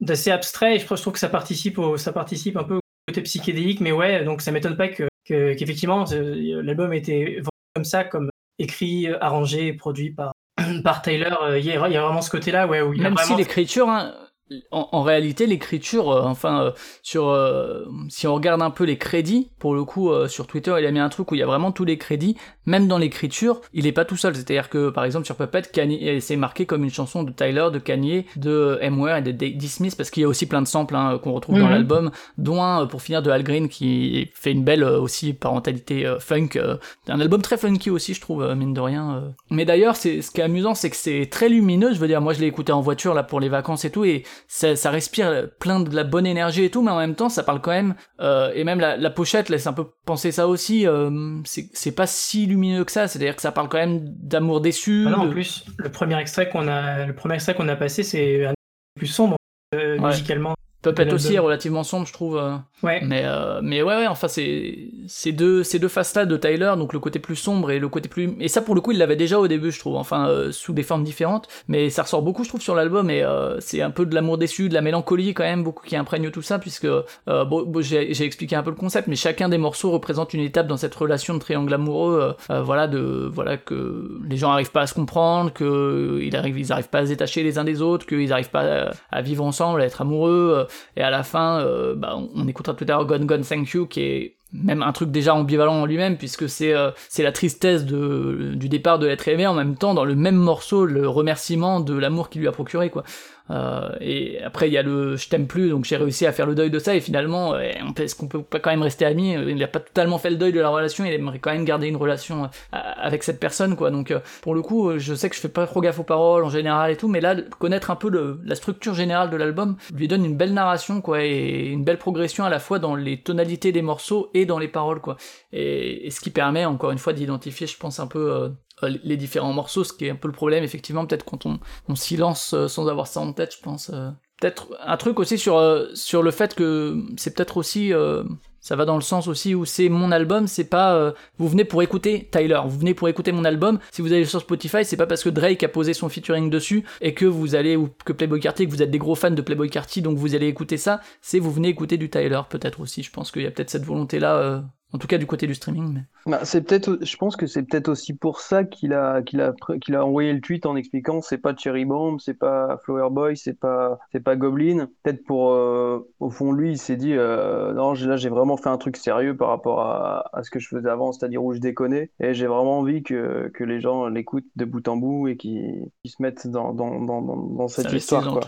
d'assez abstrait. Et je trouve que ça participe, au, ça participe un peu côté psychédélique. Mais ouais, donc ça m'étonne pas que, qu'effectivement l'album était comme ça, comme écrit, arrangé, produit par par Taylor. Il y, a, vraiment ce côté-là, ouais, où il Même a vraiment... si l'écriture, hein, en, en, réalité, l'écriture, euh, enfin, euh, sur, euh, si on regarde un peu les crédits, pour le coup, sur Twitter, il a mis un truc où il y a vraiment tous les crédits, même dans l'écriture, il est pas tout seul. C'est-à-dire que, par exemple, sur Puppet, c'est marqué comme une chanson de Tyler, de Kanye, de M.W.A. et de D. Smith, parce qu'il y a aussi plein de samples hein, qu'on retrouve dans mhm. l'album, dont un, pour finir, de Al Green, qui fait une belle aussi parentalité funk. un album très funky aussi, je trouve, mine de rien. Mais d'ailleurs, c'est ce qui est amusant, c'est que c'est très lumineux. Je veux dire, moi, je l'ai écouté en voiture là pour les vacances et tout, et ça, respire plein de la bonne énergie et tout, mais en même temps, ça parle quand même, euh, et même la, pochette laisse un peu penser ça aussi, euh, c'est pas si lumineux que ça, c'est-à-dire que ça parle quand même d'amour déçu. Ah non, en plus, le premier extrait qu'on a, le premier extrait qu'on a passé, c'est un plus sombre, euh, musicalement. Puppet aussi est relativement sombre, je trouve. Euh. Ouais. Mais, euh, mais ouais, ouais, enfin, c'est ces deux, ces deux faces-là de Tyler, donc le côté plus sombre et le côté plus. Et ça, pour le coup, il l'avait déjà au début, je trouve, enfin, euh, sous des formes différentes. Mais ça ressort beaucoup, je trouve, sur l'album, et c'est un peu de l'amour déçu, de la mélancolie, quand même, beaucoup qui imprègne tout ça, puisque, bon, j'ai expliqué un peu le concept, mais chacun des morceaux représente une étape dans cette relation de triangle amoureux, voilà, de, voilà, que les gens arrivent pas à se comprendre, que ils arrivent, ils arrivent pas à se détacher les uns des autres, qu'ils arrivent pas à, vivre ensemble, à être amoureux, et à la fin, euh, bah, on écoutera tout à l'heure Gone Gone Thank You, qui est même un truc déjà ambivalent en lui-même, puisque c'est euh, la tristesse du départ de l'être aimé, en même temps, dans le même morceau, le remerciement de l'amour qu'il lui a procuré, quoi. Euh, et après, il y a le je t'aime plus, donc j'ai réussi à faire le deuil de ça, et finalement, euh, est-ce qu'on peut pas quand même rester amis? Euh, Il n'a pas totalement fait le deuil de la relation, il aimerait quand même garder une relation avec cette personne, quoi. Donc, pour le coup, je sais que je fais pas trop gaffe aux paroles en général et tout, mais là, connaître un peu le, la structure générale de l'album lui donne une belle narration, quoi, et une belle progression à la fois dans les tonalités des morceaux et dans les paroles, quoi. Et, et ce qui permet, encore une fois, d'identifier, je pense, un peu euh, les différents morceaux, ce qui est un peu le problème, effectivement, peut-être quand on, on silence euh, sans avoir ça en tête, je pense. Euh. Peut-être un truc aussi sur, sur le fait que c'est peut-être aussi ça va dans le sens aussi où c'est mon album, c'est pas vous venez pour écouter Tyler, vous venez pour écouter mon album. Si vous allez sur Spotify, c'est pas parce que Drake a posé son featuring dessus et que vous allez ou que Playboy Carty, que vous êtes des gros fans de Playboy Carty, donc vous allez écouter ça. C'est vous venez écouter du Tyler, peut-être aussi. Je pense qu'il y a peut-être cette volonté là en tout cas du côté du streaming. Mais... Bah, c'est peut-être, je pense que c'est peut-être aussi pour ça qu'il a, qu'il a, qu'il a envoyé le tweet en expliquant c'est pas Cherry Bomb, c'est pas Flower Boy, c'est pas, c'est pas Goblin. Peut-être pour, euh, au fond lui, il s'est dit euh, non, là j'ai vraiment fait un truc sérieux par rapport à, à ce que je faisais avant, c'est-à-dire où je déconnais, et j'ai vraiment envie que, que les gens l'écoutent de bout en bout et qu'ils se mettent dans, dans, dans, dans cette histoire.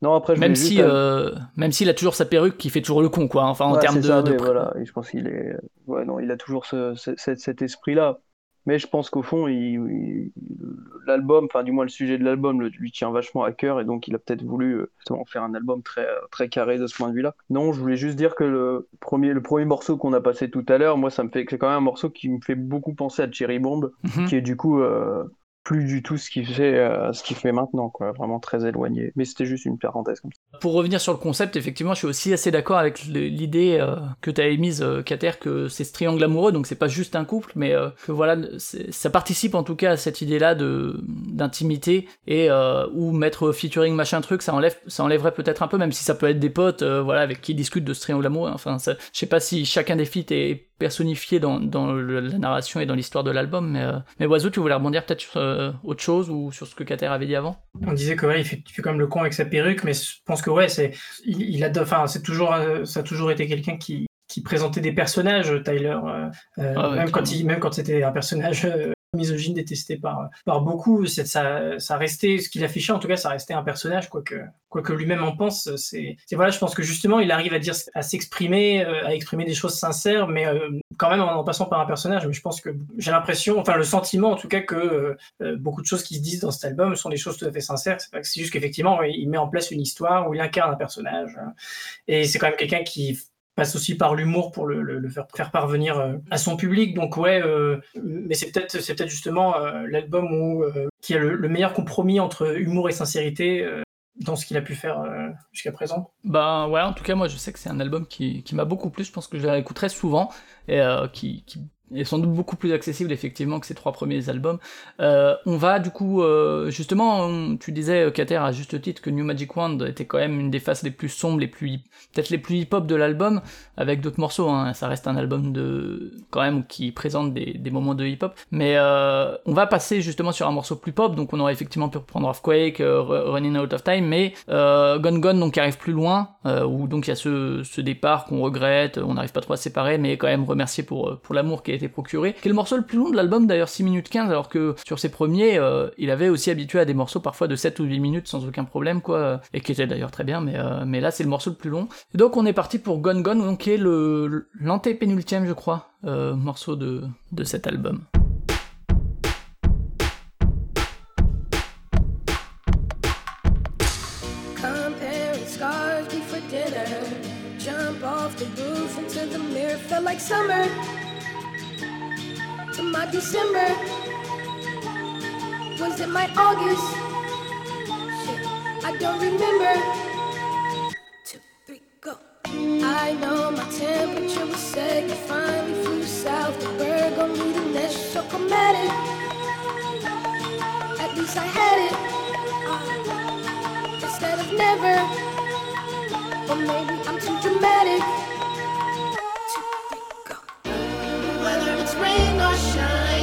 Non, après, même si, euh, même s'il a toujours sa perruque qui fait toujours le con, quoi. Enfin, en termes de. Ça, voilà. je pense qu'il est. Ouais, non, il a toujours ce, cet esprit-là. Mais je pense qu'au fond, il, l'album, enfin du moins le sujet de l'album, lui tient vachement à cœur et donc il a peut-être voulu euh, justement faire un album très très carré de ce point de vue-là. Non, je voulais juste dire que le premier le premier morceau qu'on a passé tout à l'heure, moi ça me fait c'est quand même un morceau qui me fait beaucoup penser à Cherry Bomb, mhm. qui est du coup euh, plus du tout ce qu'il fait, euh, ce qu'il fait maintenant, quoi. Vraiment très éloigné. Mais c'était juste une parenthèse comme ça. Pour revenir sur le concept, effectivement, je suis aussi assez d'accord avec l'idée euh, que tu as émise, euh, Kater, que c'est ce triangle amoureux, donc c'est pas juste un couple, mais que voilà, ça participe en tout cas à cette idée-là d'intimité et où mettre featuring machin truc, ça enlève, ça enlèverait peut-être un peu, même si ça peut être des potes, voilà, avec qui discutent de ce triangle amoureux. Enfin, je sais pas si chacun des feats est personnifié dans, dans la narration et dans l'histoire de l'album. Mais, euh, mais Oiseau, tu voulais rebondir peut-être sur euh, autre chose ou sur ce que Kater avait dit avant? On disait que ouais, il fait, fait comme le con avec sa perruque, mais je pense que ouais, c'est il, il a, enfin, c'est toujours, euh, ça a toujours été quelqu'un qui, qui présentait des personnages, Tyler, ah même, quand il, même quand c'était un personnage misogyne détesté par, par beaucoup. Ça, ça restait, ce qu'il affichait en tout cas, ça restait un personnage, quoi que, quoi que lui-même en pense. C'est, voilà, je pense que justement, il arrive à dire, à s'exprimer, euh, à exprimer des choses sincères, mais euh, quand même en, passant par un personnage. Mais je pense que j'ai l'impression, enfin le sentiment en tout cas, que euh, beaucoup de choses qui se disent dans cet album sont des choses tout à fait sincères. C'est, juste qu'effectivement, il met en place une histoire où il incarne un personnage. et c'est quand même quelqu'un qui passe aussi par l'humour pour le, faire, parvenir euh, à son public. Donc ouais, euh, mais c'est peut-être c'est peut-être justement euh, l'album où qui a le, meilleur compromis entre humour et sincérité dans ce qu'il a pu faire jusqu'à présent. Bah ouais, en tout cas moi je sais que c'est un album qui, m'a beaucoup plu. Je pense que je l'écouterai souvent et qui est sans doute beaucoup plus accessible effectivement que ces trois premiers albums. Euh, on va du coup, euh, justement, tu disais, Kater, à juste titre, que New Magic Wand était quand même une des faces les plus sombres, les plus peut-être les plus hip-hop de l'album, avec d'autres morceaux. Hein. Ça reste un album de quand même qui présente des, moments de hip-hop. Mais euh, on va passer justement sur un morceau plus pop, donc on aurait effectivement pu reprendre Earthquake, euh, Running Out of Time, mais euh, Gone Gone donc arrive plus loin, euh, où donc il y a ce, départ qu'on regrette, on n'arrive pas trop à se séparer, mais quand même remercier pour, pour l'amour qui a procuré, qui est le morceau le plus long de l'album d'ailleurs 6 minutes 15, alors que sur ses premiers, euh, il avait aussi habitué à des morceaux parfois de 7 ou 8 minutes sans aucun problème, quoi, et qui était d'ailleurs très bien, mais, euh, mais là c'est le morceau le plus long. Donc on est parti pour Gone Gone, donc qui est l'antépénultième je crois, euh, morceau de, de cet album. Summer my December. Was it my August? Shit, I don't remember. Two, three, go. I know my temperature was set. You finally flew south. The bird gon' need a nest. So chromatic. At least I had it. Uh, instead of never. Or maybe I'm too dramatic. Rain or shine,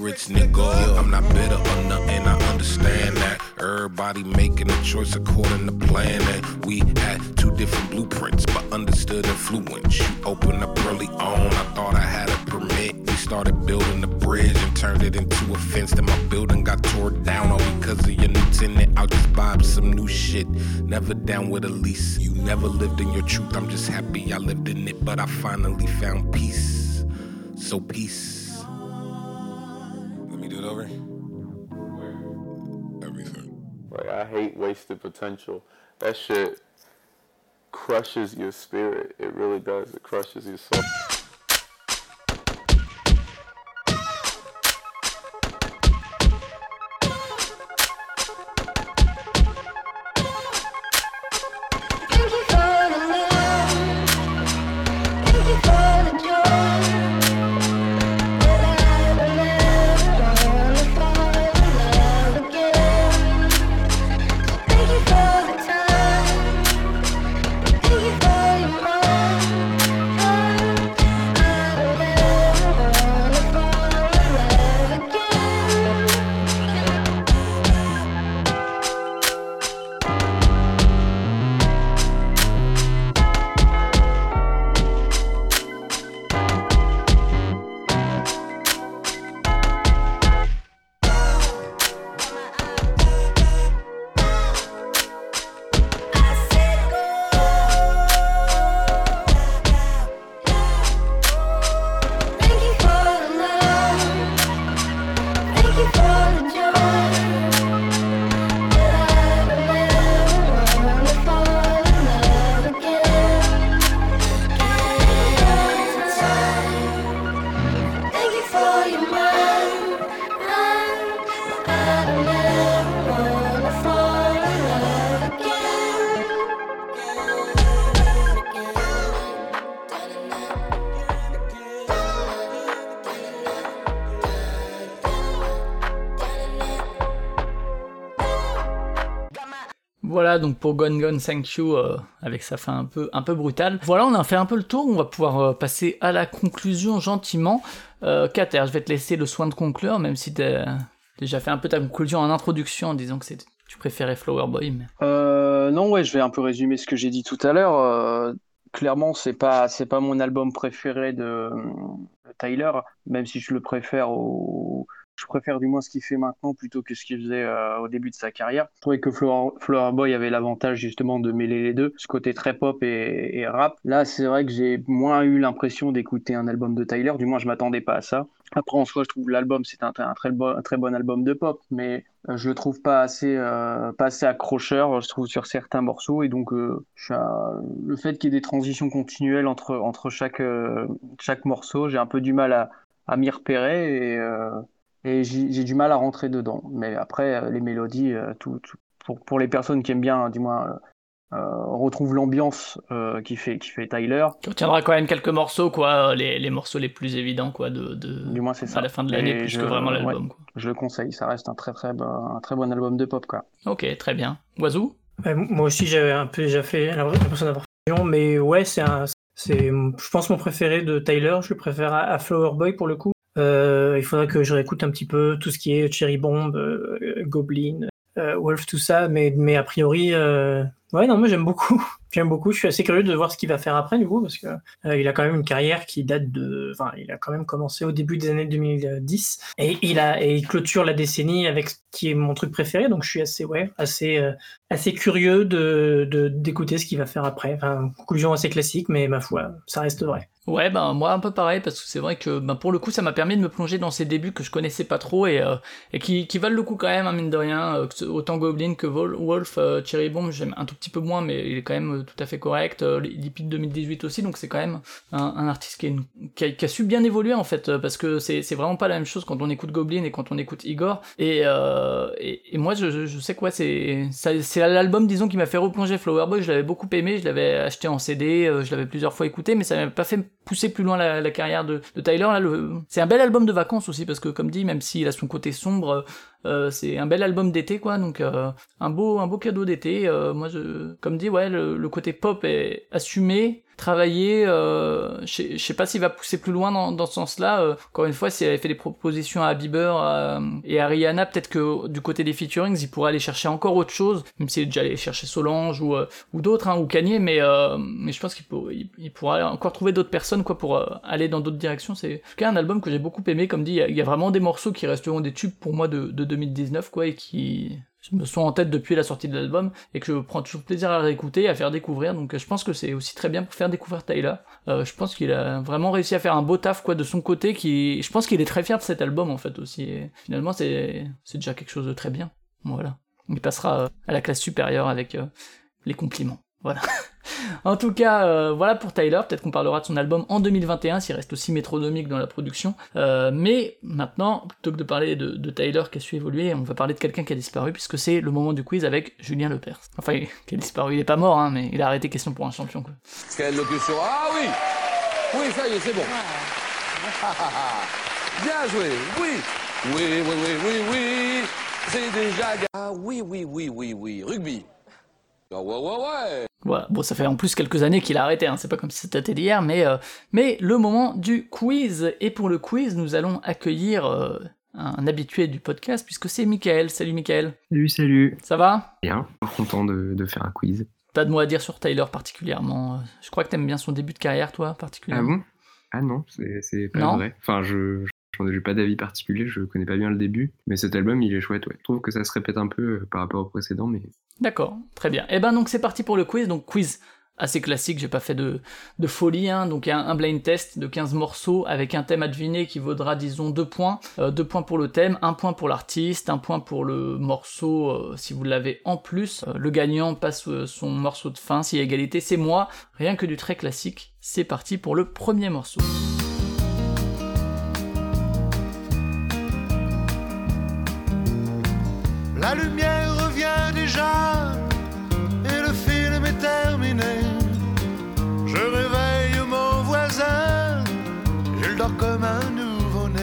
secrets, nigga. I'm not bitter or nothing, I understand that. Everybody making a choice according to plan. And we had two different blueprints, but understood influence. You opened up early on, I thought I had a permit. We started building the bridge and turned it into a fence. Then my building got tore down all because of your new tenant. I'll just buy some new shit. Never down with a lease. You never lived in your truth. I'm just happy I lived in it, but I finally found peace. So peace. Wasted potential. That shit crushes your spirit. It really does. It crushes your soul. Pour Gone Gone Thank You euh, avec sa fin un peu un peu brutale. Voilà, on a fait un peu le tour, on va pouvoir euh, passer à la conclusion gentiment. Euh, Kater, je vais te laisser le soin de conclure, même si t'as déjà fait un peu ta conclusion en introduction en disant que c'est tu préférais Flower Boy. Euh, non, ouais, je vais un peu résumer ce que j'ai dit tout à l'heure. Clairement, c'est pas, c'est pas mon album préféré de, de Tyler, même si je le préfère au, je préfère du moins ce qu'il fait maintenant plutôt que ce qu'il faisait euh, au début de sa carrière. Je trouvais que Flower Boy avait l'avantage justement de mêler les deux, ce côté très pop et, rap. Là, c'est vrai que j'ai moins eu l'impression d'écouter un album de Tyler, du moins je m'attendais pas à ça. Après, en soi, je trouve l'album, c'est un, très bon, album de pop, mais euh, je le trouve pas assez, euh, pas assez accrocheur, je trouve, sur certains morceaux. Et donc, le fait qu'il y ait des transitions continuelles entre, chaque, morceau, j'ai un peu du mal à, à m'y repérer et, et j'ai j'ai du mal à rentrer dedans. Mais après, euh, les mélodies, euh, tout, tout- pour, pour les personnes qui aiment bien, du moins, euh, euh, retrouvent l'ambiance euh, qui fait, qui fait Tyler. Tu retiendras quand même quelques morceaux, quoi, les, les morceaux les plus évidents, quoi, de, de... Du moins, c'est ça. à la fin de l'année, plus je- que vraiment l'album. Je le conseille, ça reste un très très bon, un très bon album de pop quoi. Ok, très bien. Oiseau Ouais, moi aussi, j'avais un peu déjà fait alors, l'impression d'avoir fait mais ouais, c'est un, c'est, je pense mon préféré de Tyler. Je le préfère à Flower Boy pour le coup. Euh, il faudrait que je réécoute un petit peu tout ce qui est Cherry Bomb, euh, Goblin, euh, Wolf, tout ça, mais, mais a priori, euh, ouais, non, moi j'aime beaucoup. J'aime beaucoup. Je suis assez curieux de voir ce qu'il va faire après, du coup, parce que euh, il a quand même une carrière qui date de, enfin, il a quand même commencé au début des années 2010 et il a et clôture la décennie avec ce qui est mon truc préféré. Donc je suis assez, ouais, assez, euh, assez curieux de d'écouter ce qu'il va faire après. Enfin, conclusion assez classique, mais ma foi, ça reste vrai. Ouais, ben moi un peu pareil, parce que c'est vrai que ben, pour le coup ça m'a permis de me plonger dans ses débuts que je connaissais pas trop et, euh, et qui, valent le coup quand même, hein, mine de rien. autant Goblin que Wolf, Cherry Bomb, j'aime un tout petit peu moins, mais il est quand même euh, tout à fait correct. Euh, Lipid 2018 aussi, donc c'est quand même un, un artiste qui, est une- qui, a, qui a su bien évoluer en fait, euh, parce que c'est vraiment pas la même chose quand on écoute Goblin et quand on écoute Igor. Et, euh, et, et moi je, je- sais quoi, c'est l'album disons qui m'a fait replonger Flower Boy, je l'avais beaucoup aimé, je l'avais acheté en CD, je l'avais plusieurs fois écouté, mais ça m'a pas fait pousser plus loin la, la carrière de, de Tyler. C'est un bel album de vacances aussi, parce que comme dit, même s'il a son côté sombre, euh, c'est un bel album d'été, quoi. Donc euh, un beau, un beau cadeau d'été. Euh, moi, je, comme dit, ouais, le, le côté pop est assumé. Travailler. Euh, je sais- pas s'il va pousser plus loin dans, ce sens-là. Euh, encore une fois, s'il avait fait des propositions à Bieber euh, et à Rihanna, peut-être que du côté des featurings, il pourrait aller chercher encore autre chose, même s'il est déjà allé chercher Solange ou, d'autres, hein, ou Kanye, mais, je pense qu'il pour- il, il pourra encore trouver d'autres personnes quoi pour aller dans d'autres directions. C'est en tout cas un album que j'ai beaucoup aimé. Comme dit, il y a- vraiment des morceaux qui resteront des tubes pour moi de, de 2019, quoi, et qui sont en tête depuis la sortie de l'album et que je prends toujours plaisir à réécouter et à faire découvrir. Donc je pense que c'est aussi très bien pour faire découvrir Tyler. Euh, je pense qu'il a vraiment réussi à faire un beau taf quoi de son côté. Qui, je pense qu'il est très fier de cet album en fait aussi. Et finalement c'est c'est déjà quelque chose de très bien. Voilà. Il passera euh, à la classe supérieure avec euh, les compliments. Voilà. en tout cas, euh, voilà pour Tyler. Peut-être qu'on parlera de son album en 2021 s'il reste aussi métronomique dans la production. Euh, mais maintenant, plutôt que de parler de, de Tyler qui a su évoluer, on va parler de quelqu'un qui a disparu puisque c'est le moment du quiz avec Julien Lepers. Enfin, il- qui a disparu, il est pas mort, hein, mais il a arrêté question pour un champion. Quoi. Quelle locution Ah oui Oui, ça y est, c'est bon. Bien joué, oui Oui, oui, oui, oui, oui C'est déjà... Ah oui, oui, oui, oui, oui, rugby. Ah ouais, ouais, ouais Voilà. Bon, ça fait en plus quelques années qu'il a arrêté, hein, c'est pas comme si c'était d'hier, mais, euh, mais le moment du quiz. Et pour le quiz, nous allons accueillir euh, un habitué du podcast puisque c'est Michael. Salut Michael. Salut, salut. Ça va? Bien, content de, de faire un quiz. Pas de mots à dire sur Tyler particulièrement. euh, Je crois que t'aimes bien son début de carrière, toi, Ah particulièrement. bon? Ah non, c'est pas Non vrai. Enfin, je j'en ai pas d'avis particulier, je connais pas bien le début, mais cet album il est chouette, ouais. Je trouve que ça se répète un peu par rapport au précédent, mais D'accord, très bien. Et ben donc c'est parti pour le quiz. Donc quiz assez classique, j'ai pas fait de, de folie. Hein. Donc il y a un blind test de 15 morceaux avec un thème à deviner qui vaudra disons 2 points. 2 points pour le thème, 1 point pour l'artiste, 1 point pour le morceau euh, si vous l'avez en plus. Euh, le gagnant passe euh, son morceau de fin. S'il y a égalité, c'est moi. Rien que du très classique. C'est parti pour le premier morceau. La lumière déjà et le film est terminé. Je réveille mon voisin, il dort comme un nouveau-né.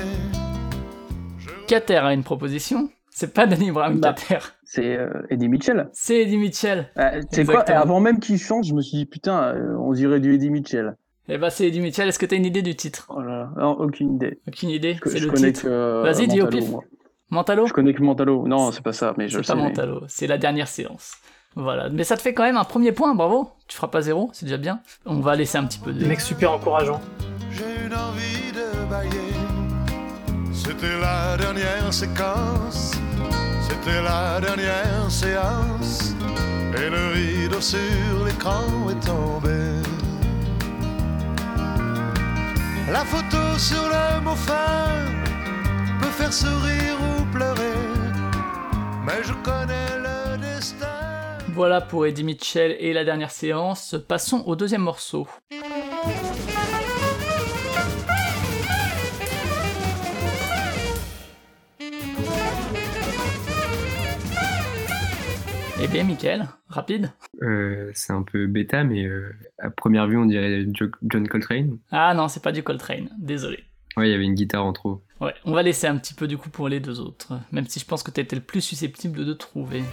Cater a une proposition. C'est pas Danny Brown, Bah, Cater. C'est euh, Eddie Mitchell. C'est Eddie Mitchell. C'est quoi? Et Avant même qu'il chante, je me suis dit putain, euh, on dirait du Eddie Mitchell. Eh ben c'est Eddie Mitchell. Est-ce que t'as une idée du titre? Oh là là, non, aucune idée. Aucune idée. C'est le connais titre. euh, Vas-y, dis au pif. moi. Mentalo Je connais que Mentalo. Non, c'est pas ça, mais je le C'est sais. pas mais- Mentalo, c'est la dernière séance. Voilà, mais ça te fait quand même un premier point, bravo. Tu feras pas zéro, c'est déjà bien. On va laisser un petit peu de. Mecs super encourageants. J'ai une envie de bailler. C'était la dernière séquence. C'était la dernière séance. Et le rideau sur l'écran est tombé. La photo sur le mot fin peut faire sourire ou pleurer. Mais je connais le destin. Voilà pour Eddie Mitchell et la dernière séance. Passons au deuxième morceau. Eh bien, Michael, rapide. euh, c'est un peu bêta, mais euh, à première vue on dirait Jo- John Coltrane. Ah non, c'est pas du Coltrane, désolé. Ouais, il y avait une guitare en trop. Ouais, on va laisser un petit peu du coup pour les deux autres, même si je pense que t'étais le plus susceptible de trouver.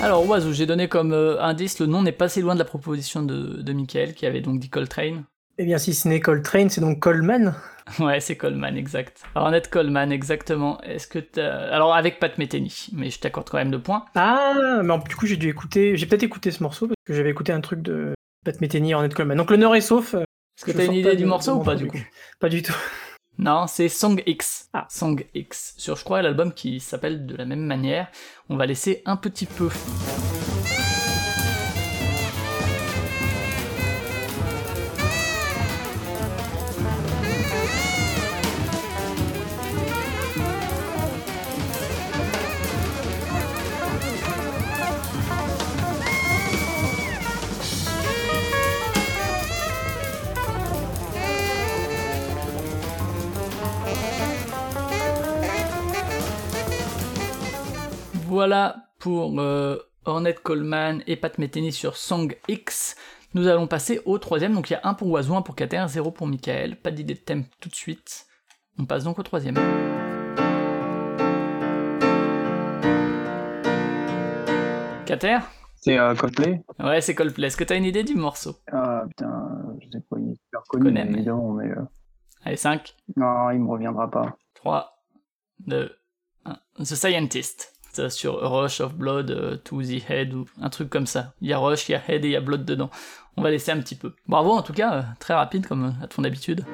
Alors, Oiseau, j'ai donné comme euh, indice, le nom n'est pas si loin de la proposition de, de Michael, qui avait donc dit Coltrane. Eh bien, si ce n'est Coltrane, c'est donc Coleman. Ouais, c'est Coleman, exact. Ornette Coleman, exactement. Est-ce que t'as... Alors, avec Pat Metheny, mais je t'accorde quand même deux points. Ah, mais du coup, j'ai dû écouter. J'ai peut-être écouté ce morceau parce que j'avais écouté un truc de Pat Metheny et Ornette Coleman. Donc l'honneur est sauf. euh, Est-ce que t'as une idée du morceau ou pas, du coup? Pas du tout. Non, c'est Song X. Ah. Song X. Sur, je crois, l'album qui s'appelle de la même manière. On va laisser un petit peu. Voilà pour euh, Hornet Coleman et Pat Metheny sur Song X. Nous allons passer au troisième, donc il y a un pour Oiseau, un pour Cater, zéro pour Michael. Pas d'idée de thème tout de suite. On passe donc au troisième. Cater? C'est euh, Coldplay? Ouais, c'est Coldplay. Est-ce que t'as une idée du morceau? Ah putain, je sais pas, il est super connu, mais- évidemment, mais. euh, Allez, 5, Non, il me reviendra pas. 3, 2, 1. The Scientist. Ça, sur Rush of Blood euh, to the Head ou un truc comme ça. Il y a Rush, il y a Head et il y a Blood dedans. On va laisser un petit peu. Bravo en tout cas, euh, très rapide comme euh, à ton habitude.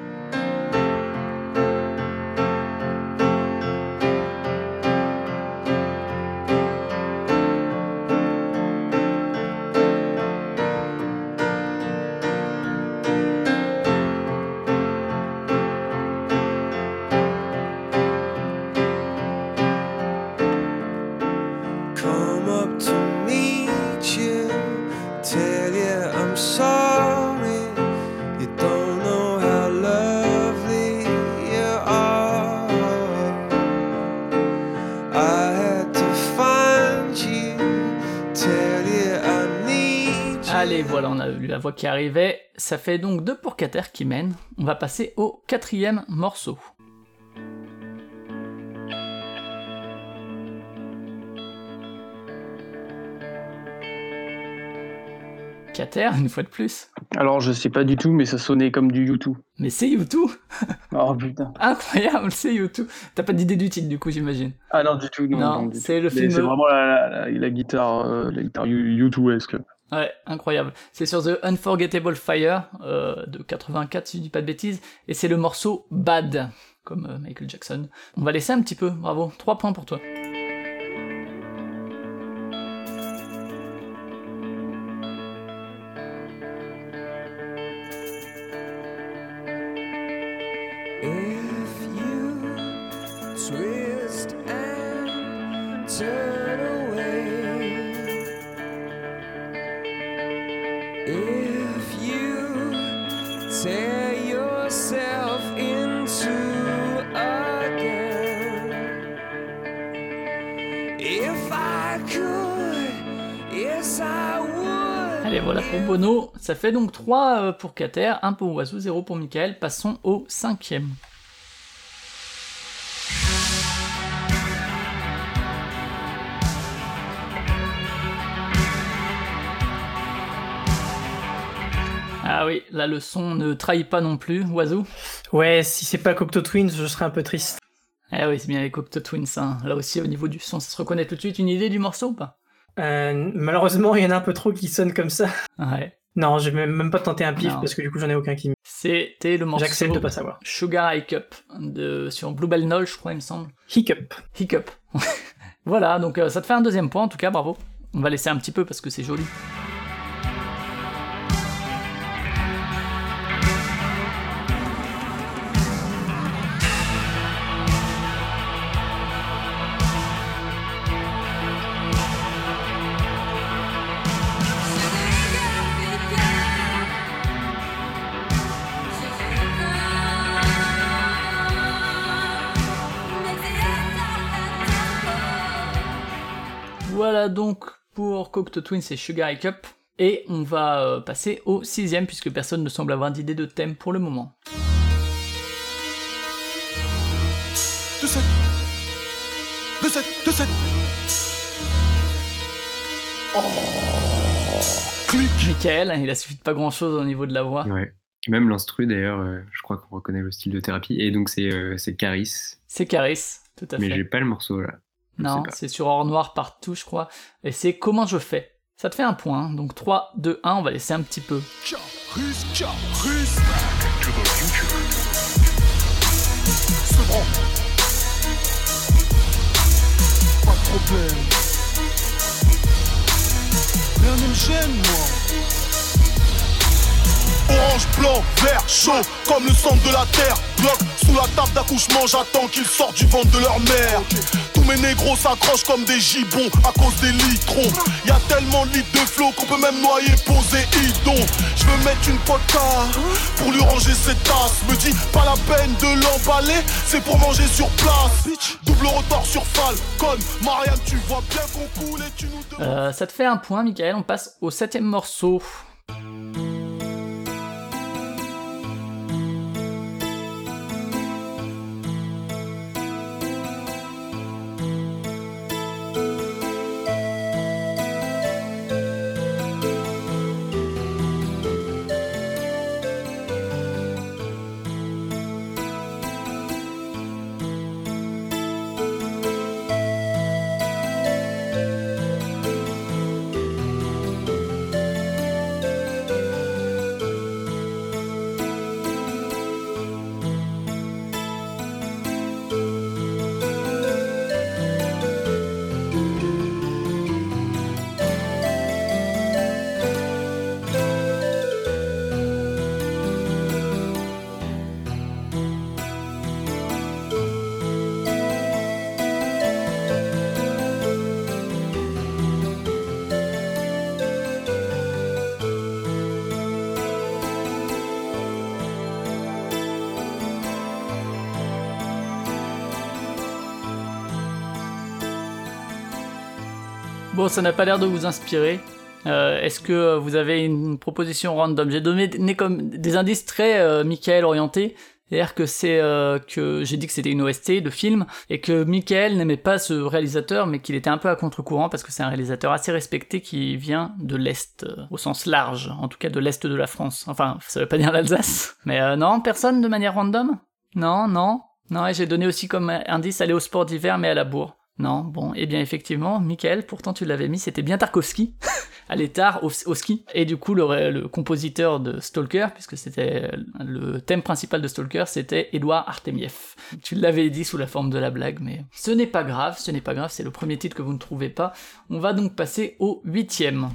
Qui arrivait. Ça fait donc 2 pour Cater qui mène. On va passer au quatrième morceau. Cater, une fois de plus. Alors, je sais pas du tout, mais ça sonnait comme du YouTube. Mais c'est YouTube Oh putain. Incroyable, c'est YouTube. T'as pas d'idée du titre du coup, j'imagine. Ah non, du tout, non. Non, c'est le film- C'est vraiment la, la, la- la guitare, euh, la guitare YouTube-esque. Ouais, incroyable. C'est sur The Unforgettable Fire euh, de 84, si je dis pas de bêtises, et c'est le morceau Bad, comme euh, Michael Jackson. On va laisser un petit peu, bravo. 3 points pour toi. Ça fait donc 3 pour Cater, 1 pour Oiseau, 0 pour Michael. Passons au cinquième. Ah oui, là le son ne trahit pas non plus, Oiseau. Ouais, si c'est pas Cocteau Twins, je serais un peu triste. Ah oui, c'est bien les Cocteau Twins. hein. Là aussi, au niveau du son, ça se reconnaît tout de suite. Une idée du morceau ou pas? Euh, malheureusement, il y en a un peu trop qui sonnent comme ça. Ouais. Non, je vais même pas tenter un pif Non. parce que du coup, j'en ai aucun qui. me- C'était le morceau. J'accepte de pas savoir. Sugar Hiccup de, sur Bluebell Knoll, je crois, il me semble. Hiccup. Hiccup. voilà, donc euh, ça te fait un deuxième point en tout cas, bravo. On va laisser un petit peu parce que c'est joli. Cocteau Twins et Sugar Hiccup. Et on va euh, passer au sixième puisque personne ne semble avoir d'idée de thème pour le moment. De 7 De 7 De 7 Michael, il a suffi de pas grand chose au niveau de la voix. Ouais. Même l'instru d'ailleurs, euh, je crois qu'on reconnaît le style de thérapie. Et donc c'est euh, c'est Caris. C'est Caris, tout à Mais fait. j'ai pas le morceau là. Non, c'est sur or noir partout, je crois. Et c'est comment je fais. Ça te fait un point. hein. Donc 3, 2, 1, on va laisser un petit peu. Russe, tcha, russe C'est bon Pas de problème Rien ne me gêne, moi Orange, blanc, vert, chaud, comme le centre de la terre. Bloc sous la table d'accouchement, j'attends qu'ils sortent du ventre de leur mère. Mes négros s'accrochent comme des gibbons à cause des litrons. Y a tellement de litres de flow qu'on peut même noyer, poser idon. Je veux mettre une vodka pour lui ranger ses tasses. Me dis pas la peine de l'emballer, c'est pour manger sur place. Double retard sur Falcon. Marianne, tu vois bien qu'on coule et tu nous Euh, ça te fait un point, Michael. On passe au septième morceau. Ça n'a pas l'air de vous inspirer. Euh, Est-ce que vous avez une proposition random? J'ai donné des indices très euh, Michael orientés. C'est-à-dire que euh, que j'ai dit que c'était une OST de film et que Michael n'aimait pas ce réalisateur, mais qu'il était un peu à contre-courant parce que c'est un réalisateur assez respecté qui vient de l'est euh, au sens large, en tout cas de l'est de la France. Enfin, ça veut pas dire l'Alsace, mais non, personne de manière random? Non, non, non. Et j'ai donné aussi comme indice aller au sport d'hiver, mais à la bourre. Non, bon, et bien effectivement, Michael, pourtant tu l'avais mis, c'était bien Tarkovsky, aller tard au, ski. Et du coup, le, compositeur de Stalker, puisque c'était le thème principal de Stalker, c'était Edouard Artemiev. Tu l'avais dit sous la forme de la blague, mais ce n'est pas grave, ce n'est pas grave, c'est le premier titre que vous ne trouvez pas. On va donc passer au huitième.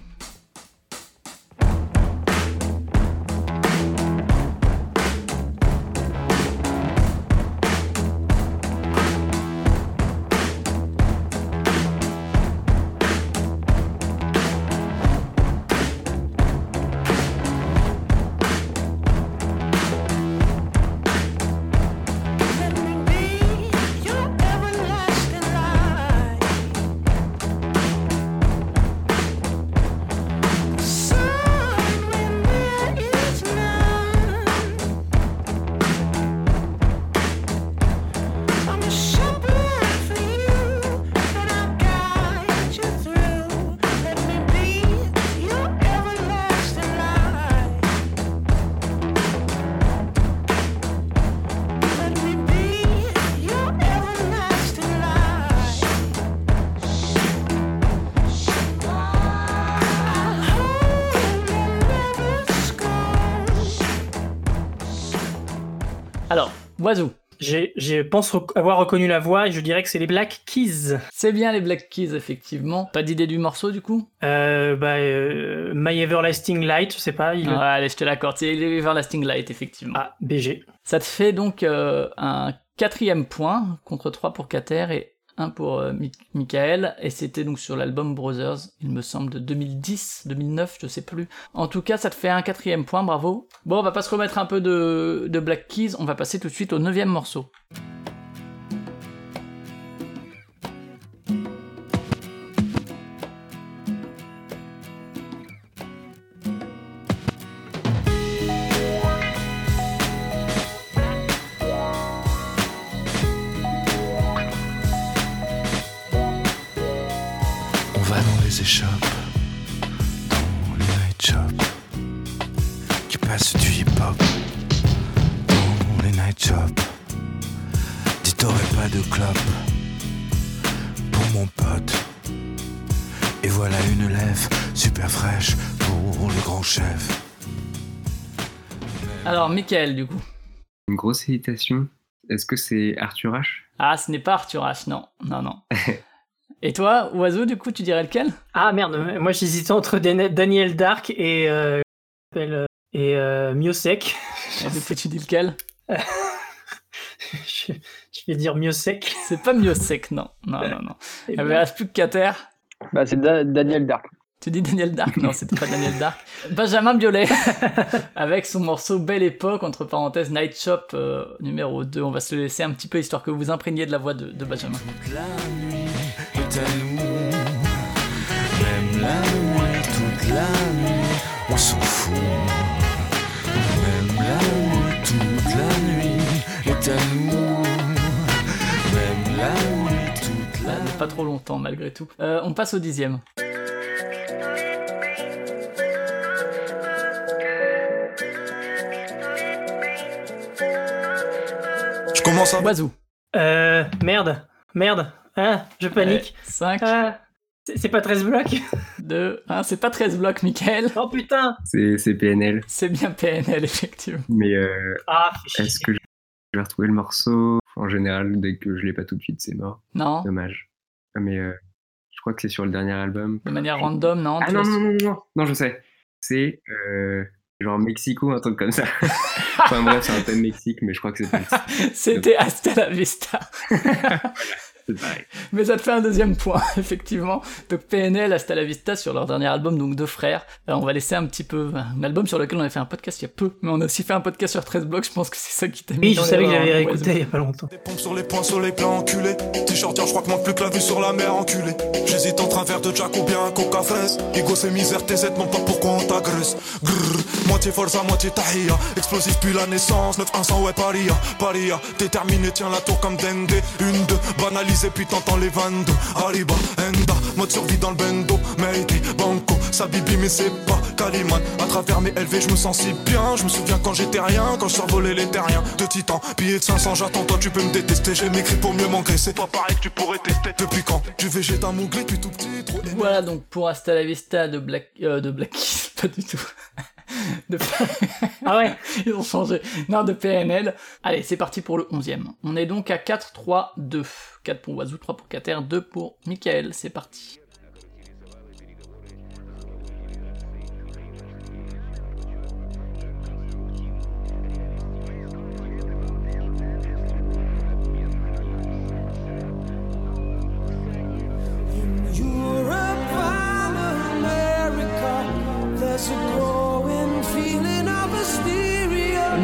Oiseau. Je pense rec- avoir reconnu la voix et je dirais que c'est les Black Keys. C'est bien les Black Keys, effectivement. Pas d'idée du morceau, du coup? Euh, bah, euh, My Everlasting Light, je sais pas. Il... Ouais, allez, je te l'accorde. C'est Everlasting Light, effectivement. Ah, BG. Ça te fait donc euh, un quatrième point, contre 3 pour Kater et 1 pour euh, Mi- Michael. Et c'était donc sur l'album Brothers, il me semble, de 2010, 2009, je sais plus. En tout cas, ça te fait un quatrième point, bravo. Bon, on va pas se remettre un peu de Black Keys, on va passer tout de suite au neuvième morceau. Alors, Michael, du coup. Une grosse hésitation. Est-ce que c'est Arthur H? Ah, ce n'est pas Arthur H, non. Non, non. Et toi, Oiseau, du coup, tu dirais lequel? Ah merde, moi j'hésitais entre Dan- Daniel Dark et, euh, euh, et euh, Miosek. Et du coup, tu dis lequel? Je vais dire mieux sec. C'est pas mieux sec, non. Non, non, non. Il ne reste plus que Cater. Bah, c'est Da- Daniel Dark. Tu dis Daniel Dark Non, c'était pas Daniel Dark. Benjamin Biolay, avec son morceau Belle Époque, entre parenthèses Night Shop euh, numéro 2. On va se le laisser un petit peu histoire que vous vous imprégniez de la voix de, de Benjamin. La nuit est à nous. Même la nuit, toute la nuit, on s'en fout. Même la nuit, toute la nuit est à nous. Même la nuit, toute la Ah, mais pas trop longtemps malgré tout. Euh, on passe au dixième. À. Oiseau. Euh, merde, merde, ah, je panique. 5, Ah, c'est pas 13 blocs? 2, 1. C'est pas 13 blocs, Michael. Oh putain C'est c'est PNL. C'est bien PNL, effectivement. Mais euh, Ah, est-ce que je vais retrouver le morceau? En général, dès que je l'ai pas tout de suite, c'est mort. Non, Dommage. Ah, Mais euh, je crois que c'est sur le dernier album. de manière random, non? Ah non, non, non, non, non, je sais. C'est euh, genre Mexico, un truc comme ça. enfin bref, c'est un thème Mexique, mais je crois que c'est pas C'était Hasta la Vista. Mais ça te fait un deuxième point, effectivement. Donc PNL, Hasta la Vista, sur leur dernier album, donc Deux Frères. Alors on va laisser un petit peu... Un album sur lequel on a fait un podcast il y a peu, mais on a aussi fait un podcast sur 13 blocs, je pense que c'est ça qui t'a mis Oui, je savais que j'avais réécouté il y a pas longtemps. Des pompes sur les poings, sur les plans enculés. T-shirt, tiens, je crois que manque plus que la vue sur la mer enculée. J'hésite entre un verre de Jack ou bien un coca fraise. Ego, c'est misère, TZ, non pas pourquoi on t'agresse. Grrr, moitié forza, moitié tahia. Explosif puis la naissance, 9-100, ouais, paria. Paria, déterminé, tiens la tour comme Dende. Une, deux, banalisé, puis t'entends les 22. Arriba, Enda, mode survie dans le bendo. Mayday, Banco, Sabibi, mais c'est pas Kaliman. À travers mes LV, je me sens si bien. Je me souviens quand j'étais rien, quand je survolais les terriens. De titan, billet de 500, j'attends, toi tu peux me détester. J'ai m'écrit pour mieux m'engraisser. Pas pareil que tu pourrais tester. Depuis quand Tu végètes un mougli, puis tout petit, trop Voilà donc pour Hasta la Vista de Black... Euh, de Black pas du tout. De... Ah ouais Ils ont changé. Non, de PNL. Allez, c'est parti pour le 11e. On est donc à 4, 3, 2. 4 pour Wazoo, 3 pour Kater, 2 pour Michael. C'est parti. Europe and America, there's a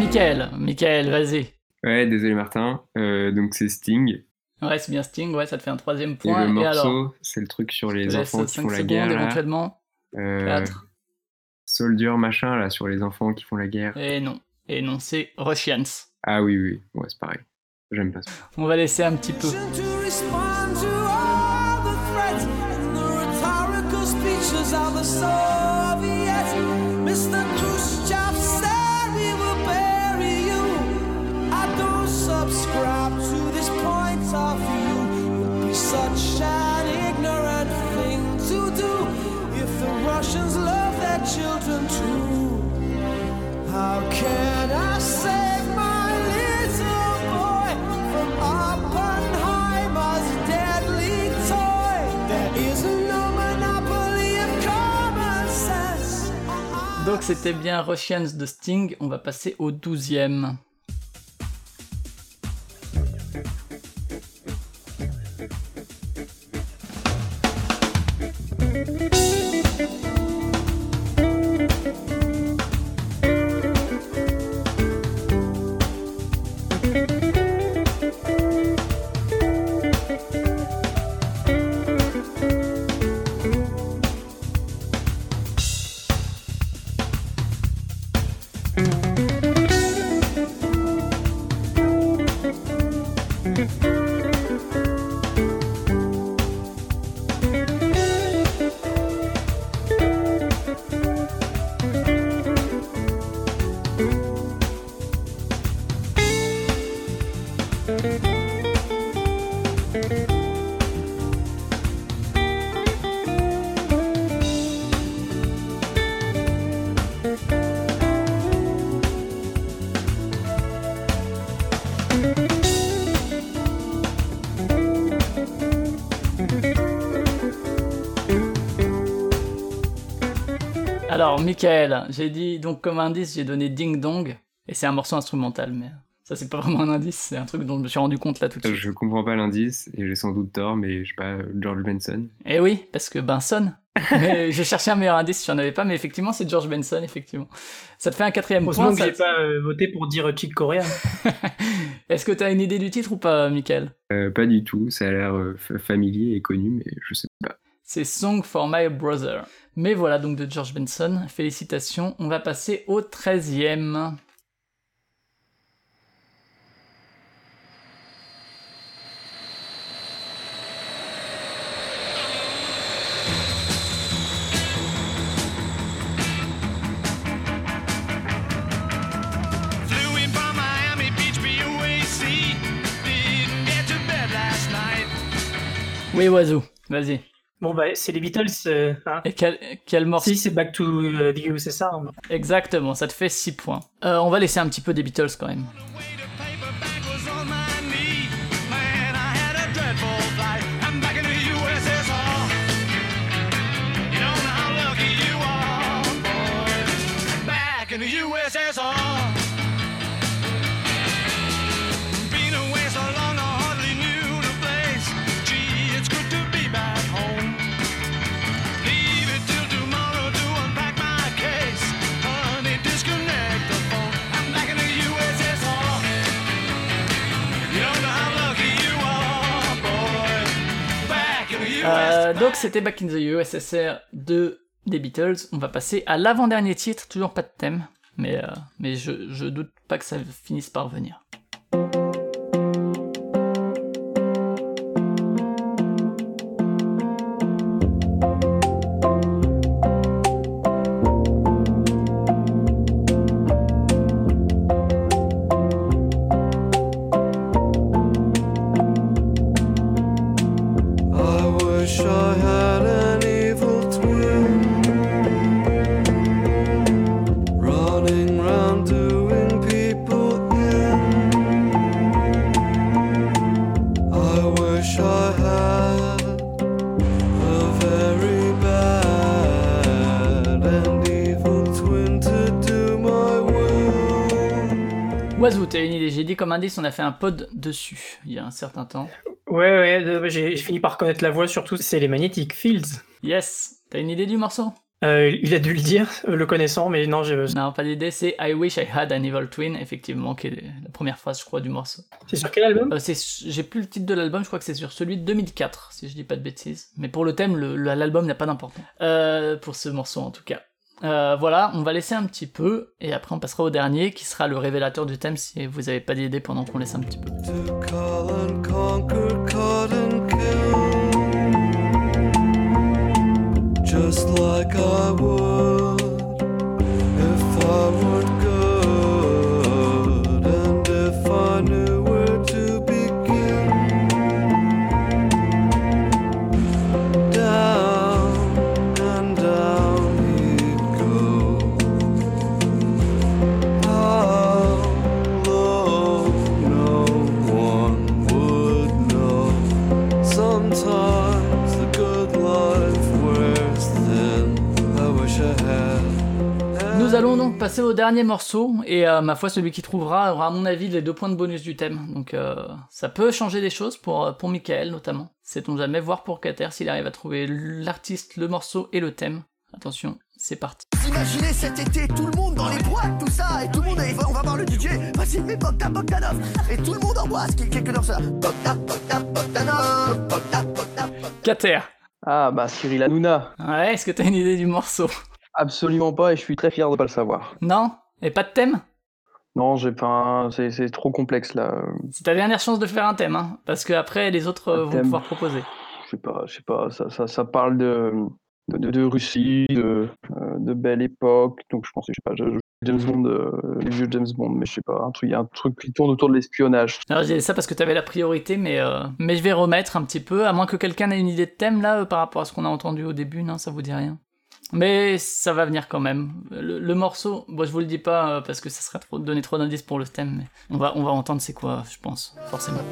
Michael, Michael, vas-y. Ouais, désolé Martin. Euh, donc c'est Sting. Ouais, c'est bien Sting, ouais, ça te fait un troisième Et point. le Et, morceau, alors c'est le truc sur les enfants qui 5 font la secondes guerre. éventuellement. Euh, 4. Soldier machin là sur les enfants qui font la guerre. Et non. Et non, c'est Russians. Ah oui oui, ouais c'est pareil. J'aime pas ça. On va laisser un petit peu. Donc c'était bien Russians de Sting. On va passer au 12e. Michael, j'ai dit, donc comme indice, j'ai donné Ding Dong, et c'est un morceau instrumental, mais Ça, c'est pas vraiment un indice, c'est un truc dont je me suis rendu compte là tout de suite. Je comprends pas l'indice et j'ai sans doute tort, mais je sais pas, George Benson. Eh oui, parce que Benson. Mais je cherchais un meilleur indice, j'en avais pas, mais effectivement, c'est George Benson, effectivement. Ça te fait un quatrième Heureusement point. que ça- j'ai pas euh, voté pour dire Chick Corea. Est-ce que t'as une idée du titre ou pas, Michael? Euh, pas du tout, ça a l'air euh, fa- familier et connu, mais je sais pas. C'est Song for My Brother. Mais voilà donc de George Benson. Félicitations. On va passer au 13e. Flew in from Miami Beach, BUAC. Didn't get to bed last night. Oui, Oiseau, vas-y. Bon, bah, c'est les Beatles. euh, hein. Et quel, quel morceau Si, c'est Back to the USSR. Exactement, ça te fait 6 points. Euh, on va laisser un petit peu des Beatles quand même. Donc c'était Back in the USSR de des Beatles. On va passer à l'avant-dernier titre, toujours pas de thème, mais, euh, mais je, je doute pas que ça finisse par venir. on a fait un pod dessus il y a un certain temps. Ouais, ouais, euh, bah, j'ai fini par connaître la voix, surtout, c'est les Magnetic Fields. Yes T'as une idée du morceau? Euh, il a dû le dire, euh, le connaissant, mais non, je. Non, pas d'idée, c'est I Wish I Had an Evil Twin, effectivement, qui est la première phrase, je crois, du morceau. C'est sur quel album? J'ai plus le titre de l'album, je crois que c'est sur celui de 2004, si je dis pas de bêtises. Mais pour le thème, l'album n'a pas d'importance. Pour ce morceau, en tout cas. Euh, voilà, on va laisser un petit peu, et après on passera au dernier, qui sera le révélateur du thème, si vous avez pas d'idée pendant qu'on laisse un petit peu. Passer au dernier morceau, et euh, ma foi, celui qui trouvera aura à mon avis les deux points de bonus du thème. Donc euh, ça peut changer des choses pour, euh, pour Michael notamment. Sait-on jamais voir pour Cater s'il arrive à trouver l'artiste, le morceau et le thème. Attention, c'est parti. Imaginez cet été, tout le monde dans les boîtes, tout ça, et tout le monde, et on va voir le DJ, vas-y, mets Bogdan Bogdanov, et tout le monde en boîte, quelques dans ça. Bogdan, Bogdan, Bogdanov, Bogdan, Bogdan. Cater Ah bah Cyril Hanouna. Ouais, est-ce que t'as une idée du morceau? Absolument pas et je suis très fier de pas le savoir. Non? Et pas de thème? Non, j'ai pas. C'est trop complexe là. C'est ta dernière chance de faire un thème, hein, parce que après les autres euh, vont thème. pouvoir proposer. Je sais pas, je sais pas. Ça, ça, ça parle de, de, de Russie, de, euh, de belle époque. Donc je pense, que, je sais pas, je, James Bond, euh, les vieux James Bond, mais je sais pas, un truc, il y a un truc qui tourne autour de l'espionnage. Alors j'ai dit ça parce que t'avais la priorité, mais, euh, mais je vais remettre un petit peu, à moins que quelqu'un ait une idée de thème là euh, par rapport à ce qu'on a entendu au début, non, ça vous dit rien. Mais ça va venir quand même. Le, morceau, bon, je vous le dis pas euh, parce que ça serait trop, donner trop d'indices pour le thème, mais on va, on va entendre c'est quoi, je pense, forcément.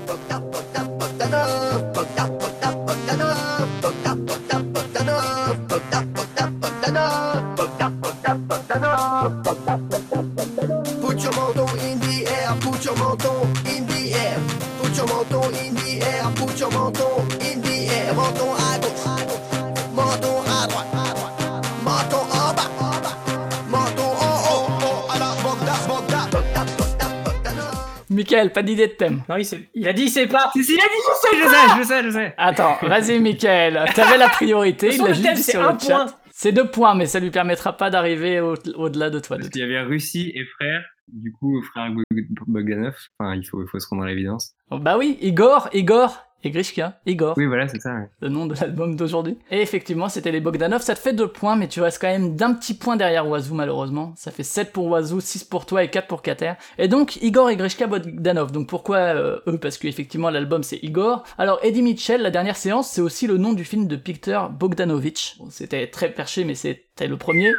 Michael, pas d'idée de thème. Non, il, sait- il a dit il sait pas. il a dit je sais, je sais, je sais, je sais. Attends, vas-y, Michael. T'avais la priorité, il l'a juste thème, dit c'est sur un le chat. point. C'est deux points, mais ça lui permettra pas d'arriver au- au-delà de toi. Il y avait Russie et frère, du coup, frère Bog- Bogdanov. Enfin, il faut, il faut se rendre à l'évidence. Oh, Bah oui, Igor, Igor et Grishka, Igor. Oui, voilà, c'est ça. ouais. le nom de l'album d'aujourd'hui. Et effectivement, c'était les Bogdanov. Ça te fait deux points, mais tu restes quand même d'un petit point derrière Wazoo, malheureusement. Ça fait 7 pour Wazoo, 6 pour toi et 4 pour Kater. Et donc, Igor et Grishka Bogdanov. Donc pourquoi euh, eux? Parce qu'effectivement, l'album c'est Igor. Alors, Eddie Mitchell, la dernière séance, c'est aussi le nom du film de Peter Bogdanovich. Bon, c'était très perché, mais c'était le premier.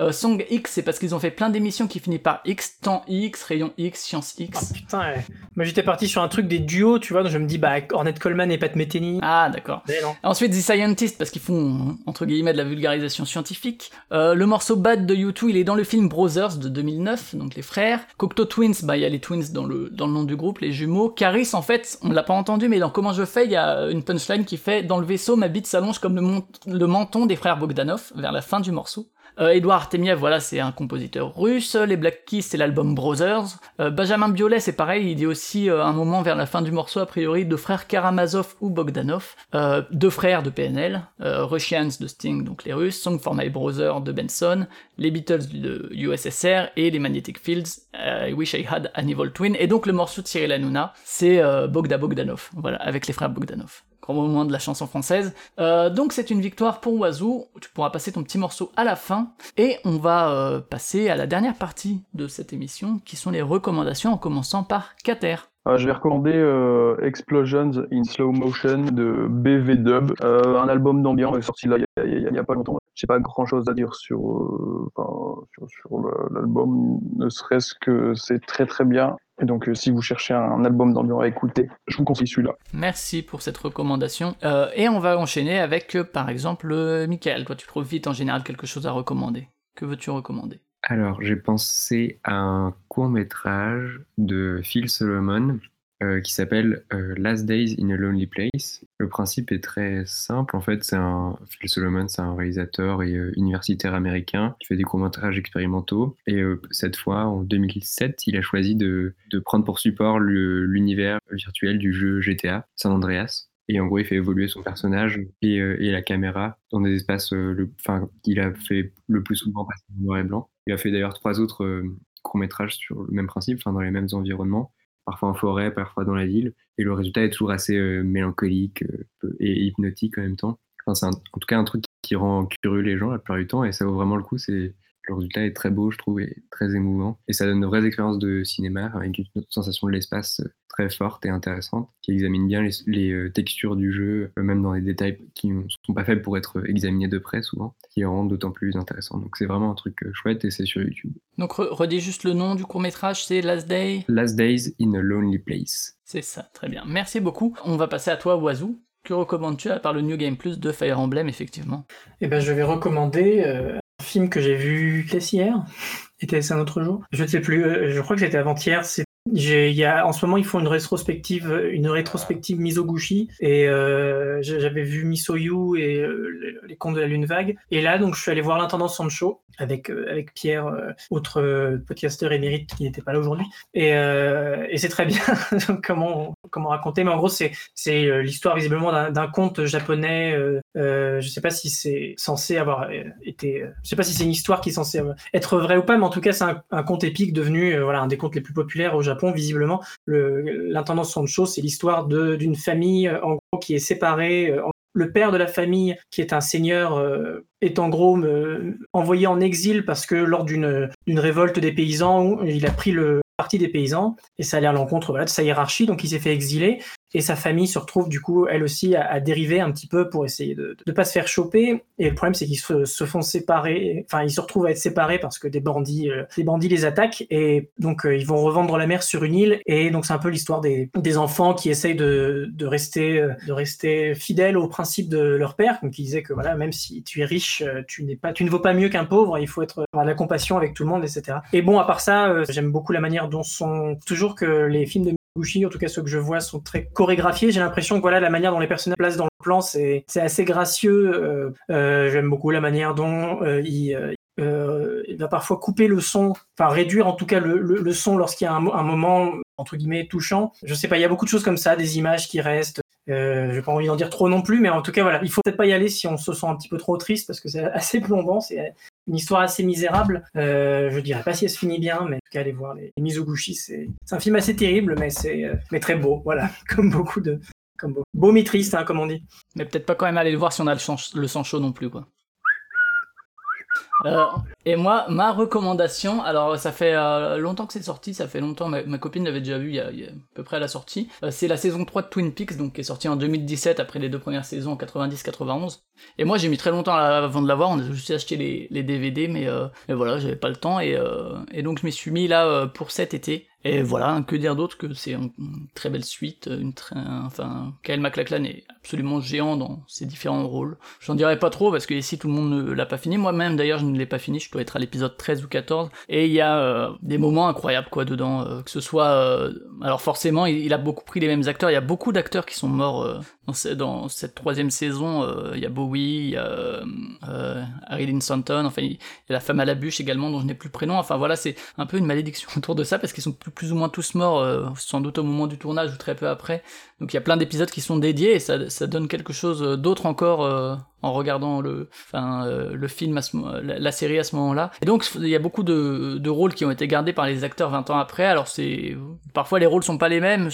Euh, Song X, c'est parce qu'ils ont fait plein d'émissions qui finissent par X, temps X, rayon X, science X. Putain, ouais. moi j'étais parti sur un truc des duos, tu vois, donc je me dis, bah, Ornette Coleman et Pat Metheny. Ah, d'accord. Ensuite, The Scientist, parce qu'ils font, entre guillemets, de la vulgarisation scientifique. Euh, le morceau Bad de U2, il est dans le film Brothers de 2009, donc les frères. Cocteau Twins, bah, il y a les twins dans le, dans le nom du groupe, les jumeaux. Caris, en fait, on l'a pas entendu, mais dans Comment je fais, il y a une punchline qui fait Dans le vaisseau, ma bite s'allonge comme le, le menton des frères Bogdanov, vers la fin du morceau. Euh, Edouard Artemiev, voilà, c'est un compositeur russe. Les Black Keys, c'est l'album Brothers. Euh, Benjamin Biolay, c'est pareil, il dit aussi euh, un moment vers la fin du morceau, a priori, de frères Karamazov ou Bogdanov. Euh, deux frères de PNL. Euh, Russians de Sting, donc les Russes. Song for My Brother de Benson. Les Beatles de USSR. Et les Magnetic Fields, euh, I Wish I Had an Evil Twin. Et donc le morceau de Cyril Hanouna, c'est Bogda Bogdanov. Voilà, avec les frères Bogdanov grand moment de la chanson française. Euh, donc c'est une victoire pour Wazoo, tu pourras passer ton petit morceau à la fin, et on va euh, passer à la dernière partie de cette émission, qui sont les recommandations, en commençant par Kater. Euh, je vais recommander euh, Explosions in Slow Motion de BV Dub, un album d'ambiance sorti là il y a- a- pas longtemps. J'ai pas grand chose à dire sur, l'album, ne serait-ce que c'est très très bien. Et donc euh, si vous cherchez un album d'ambiance à écouter, je vous conseille celui-là. Merci pour cette recommandation. Euh, et on va enchaîner avec, euh, par exemple, euh, Michael. Toi, tu trouves vite en général quelque chose à recommander. Que veux-tu recommander? Alors, j'ai pensé à un court-métrage de Phil Solomon euh, qui s'appelle euh, Last Days in a Lonely Place. Le principe est très simple. En fait, c'est un Phil Solomon, c'est un réalisateur et euh, universitaire américain qui fait des courts-métrages expérimentaux. Et cette fois, en 2007, il a choisi de, prendre pour support l'univers virtuel du jeu GTA San Andreas. Et en gros, il fait évoluer son personnage et, la caméra dans des espaces enfin, qu'il a fait le plus souvent passer en noir et blanc. Il a fait d'ailleurs trois autres courts-métrages sur le même principe, dans les mêmes environnements, parfois en forêt, parfois dans la ville. Et le résultat est toujours assez euh, mélancolique euh, et hypnotique en même temps. Enfin, c'est en tout cas un truc qui rend curieux les gens la plupart du temps et ça vaut vraiment le coup. C'est le résultat est très beau, je trouve, et très émouvant. Et ça donne de vraies expériences de cinéma avec une sensation de l'espace euh, très forte et intéressante, qui examine bien les, les, euh, textures du jeu, euh, même dans des détails qui ne sont pas faits pour être examinés de près souvent, qui les rendent d'autant plus intéressants. Donc c'est vraiment un truc chouette et c'est sur YouTube. Donc, re- redis juste le nom du court-métrage, c'est Last Day? Last Days in a Lonely Place. C'est ça, très bien. Merci beaucoup. On va passer à toi, Wazoo. Que recommandes-tu à part le New Game Plus de Fire Emblem, effectivement? Eh ben, je vais recommander euh, film que j'ai vu qu'est-ce hier? Était-ce un autre jour? Je ne sais plus. euh, je crois que c'était avant-hier. Y a, en ce moment, ils font une rétrospective, une et euh, j'avais vu Misoyu et euh, les- contes de la lune vague. Et là, donc, je suis allé voir l'intendant Sancho avec euh, avec Pierre, autre podcasteur émérite qui n'était pas là aujourd'hui. Et, c'est très bien comment comment raconter. Mais en gros, c'est c'est l'histoire visiblement d'un conte japonais. Je sais pas si c'est censé avoir été. je sais pas si c'est une histoire qui est censée être vraie ou pas, mais en tout cas, c'est un, conte épique devenu voilà un des contes les plus populaires au Japon. Visiblement, Le- l'intendant Sancho, c'est l'histoire d'une famille euh, en gros qui est séparée. euh, le père de la famille, qui est un seigneur, euh, est en gros envoyé en exil parce que lors d'une révolte des paysans, il a pris le parti des paysans et ça allait à l'encontre de sa hiérarchie, donc il s'est fait exiler et sa famille se retrouve du coup elle aussi à, à dériver un petit peu pour essayer de ne pas se faire choper. Et le problème c'est qu'ils se, se font séparer, enfin ils se retrouvent à être séparés parce que des bandits, euh, des bandits les attaquent. Et donc euh, ils vont revendre la mer sur une île. Et donc c'est un peu l'histoire des, des enfants qui essayent de, de rester euh, de rester fidèles aux principes de leur père, donc qui disait que voilà même si tu es riche, euh, tu n'es pas, tu ne vaux pas mieux qu'un pauvre, il faut être avoir de la compassion avec tout le monde, etc. Et bon à part ça, euh, j'aime beaucoup la manière dont sont toujours que les films de Miyaguchi, en tout cas ceux que je vois, sont très chorégraphiés. J'ai l'impression que voilà la manière dont les personnages placent dans le plan, c'est assez gracieux. Euh, euh, J'aime beaucoup la manière dont euh, il, va parfois couper le son, enfin réduire en tout cas le, le, son lorsqu'il y a un, mo- un moment entre guillemets touchant. Je sais pas, il y a beaucoup de choses comme ça, des images qui restent. Euh, j'ai pas envie d'en dire trop non plus, mais en tout cas voilà, il faut peut-être pas y aller si on se sent un petit peu trop triste parce que c'est assez plombant, une histoire assez misérable. Euh, je dirais pas si elle se finit bien, mais en tout cas allez voir les, les Mizoguchi, c'est c'est un film assez terrible, mais c'est euh, mais très beau, voilà, comme beaucoup de comme beau, beau mais triste, hein, comme on dit. Mais peut-être pas quand même aller le voir si on a le, sang- le sang chaud non plus, quoi. Euh, et moi, ma recommandation, alors ça fait euh, longtemps que c'est sorti, ça fait longtemps, ma, copine l'avait déjà vu il y, a, il y a à peu près à la sortie. Euh, c'est la saison 3 de Twin Peaks, donc qui est sortie en 2017 après les deux premières saisons en 90-91. Et moi j'ai mis très longtemps avant de la voir, on a juste acheté les, les DVD, mais, euh, mais voilà, j'avais pas le temps, et, euh, et donc je m'y suis mis là euh, pour cet été. Et voilà, que dire d'autre que c'est une, très belle suite, une très, enfin, Kyle MacLachlan est absolument géant dans ses différents rôles. J'en dirai pas trop parce que ici tout le monde ne l'a pas fini. Moi-même d'ailleurs je ne l'ai pas fini, je dois être à l'épisode 13 ou 14. Et il y a euh, des moments incroyables quoi dedans, euh, que ce soit... euh, alors forcément il, a beaucoup pris les mêmes acteurs, il y a beaucoup d'acteurs qui sont morts dans, ce- dans cette troisième saison. il y a Bowie, il y a Harry Dean Stanton, enfin il y a la femme à la bûche également dont je n'ai plus le prénom. Enfin voilà, c'est un peu une malédiction autour de ça parce qu'ils sont plus, plus ou moins tous morts, euh, sans doute au moment du tournage ou très peu après. Donc il y a plein d'épisodes qui sont dédiés et ça, donne quelque chose d'autre encore euh, en regardant le, euh, film, à ce, la, la série à ce moment-là. Et donc il y a beaucoup de, rôles qui ont été gardés par les acteurs 20 ans après. Alors c'est parfois les rôles sont pas les mêmes.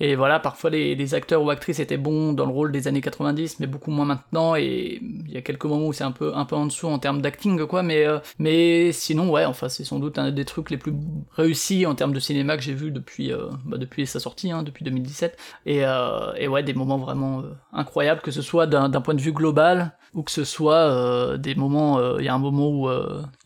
Et voilà, parfois les, acteurs ou actrices étaient bons dans le rôle des années 90, mais beaucoup moins maintenant. Et il y a quelques moments où c'est un peu un peu en dessous en termes d'acting, quoi. Mais euh, mais sinon, ouais, enfin c'est sans doute un des trucs les plus réussis en termes de cinéma que j'ai vu depuis euh, bah, depuis sa sortie, hein, depuis 2017. Et, euh, et ouais, des moments vraiment euh, incroyables, que ce soit d'un point de vue global ou que ce soit des moments. Il y a un moment où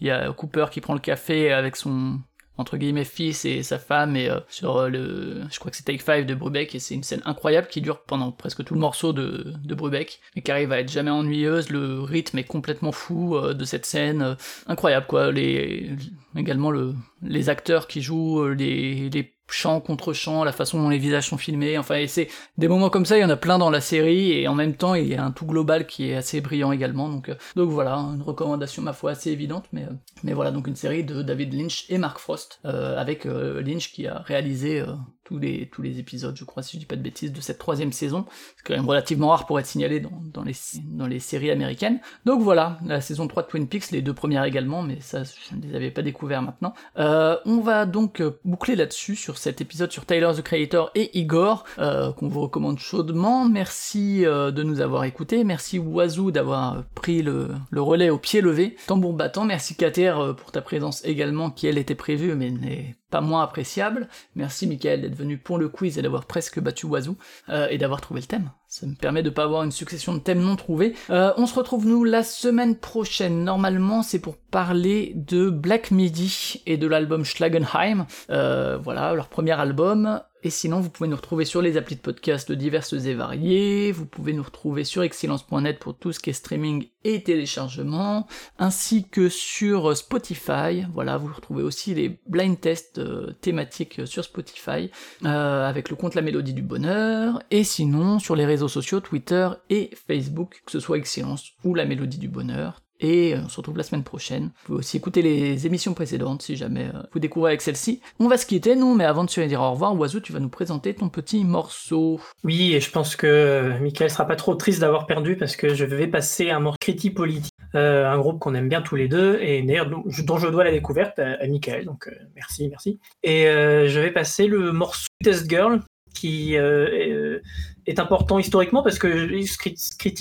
il y a Cooper qui prend le café avec son entre guillemets fils et sa femme et euh, sur euh, le je crois que c'est Take 5 de Brubeck et c'est une scène incroyable qui dure pendant presque tout le morceau de, de Brubeck mais qui arrive à être jamais ennuyeuse. Le rythme est complètement fou euh, de cette scène incroyable quoi. Les également le les acteurs qui jouent les les chants contre chants, la façon dont les visages sont filmés, enfin et c'est des moments comme ça, il y en a plein dans la série et en même temps il y a un tout global qui est assez brillant également donc euh, donc voilà une recommandation ma foi assez évidente mais euh, mais voilà donc une série de David Lynch et Mark Frost euh, avec euh, Lynch qui a réalisé tous les tous les épisodes je crois si je dis pas de bêtises de cette troisième saison. C'est quand même relativement rare pour être signalé dans, dans les dans les séries américaines. Donc voilà la saison 3 de Twin Peaks les deux premières également mais ça je ne les avais pas découvert maintenant. Euh, on va donc euh, boucler là-dessus sur cet épisode sur Tyler the Creator et Igor euh, qu'on vous recommande chaudement. Merci euh, de nous avoir écoutés. Merci Wazoo d'avoir pris le, le relais au pied levé. Tambour battant. Merci Kater euh, pour ta présence également qui elle était prévue mais n'est pas moins appréciable. Merci Michael d'être venu pour le quiz et d'avoir presque battu Wazoo euh, et d'avoir trouvé le thème. Ça me permet de pas avoir une succession de thèmes non trouvés. Euh, on se retrouve nous la semaine prochaine. Normalement, c'est pour parler de Black Midi et de l'album Schlagenheim. Euh, voilà, leur premier album. Et sinon, vous pouvez nous retrouver sur les applis de podcast diverses et variées. Vous pouvez nous retrouver sur excellence.net pour tout ce qui est streaming et téléchargement, ainsi que sur Spotify. Voilà, vous retrouvez aussi les blind tests euh, thématiques sur Spotify euh, avec le compte La Mélodie du Bonheur. Et sinon, sur les réseaux sociaux Twitter et Facebook, que ce soit Excellence ou La Mélodie du Bonheur. Et euh, on se retrouve la semaine prochaine. Vous pouvez aussi écouter les émissions précédentes si jamais euh, vous découvrez avec celle-ci. On va se quitter, nous, mais avant de se dire au revoir, Oiseau, tu vas nous présenter ton petit morceau. Oui, et je pense que euh, Michael sera pas trop triste d'avoir perdu parce que je vais passer un morceau Critique Politique, euh, un groupe qu'on aime bien tous les deux et d'ailleurs dont je- dois la découverte à, à Michael, donc merci, merci. Et je vais passer le morceau Test Girl qui euh, est, euh, est important historiquement parce que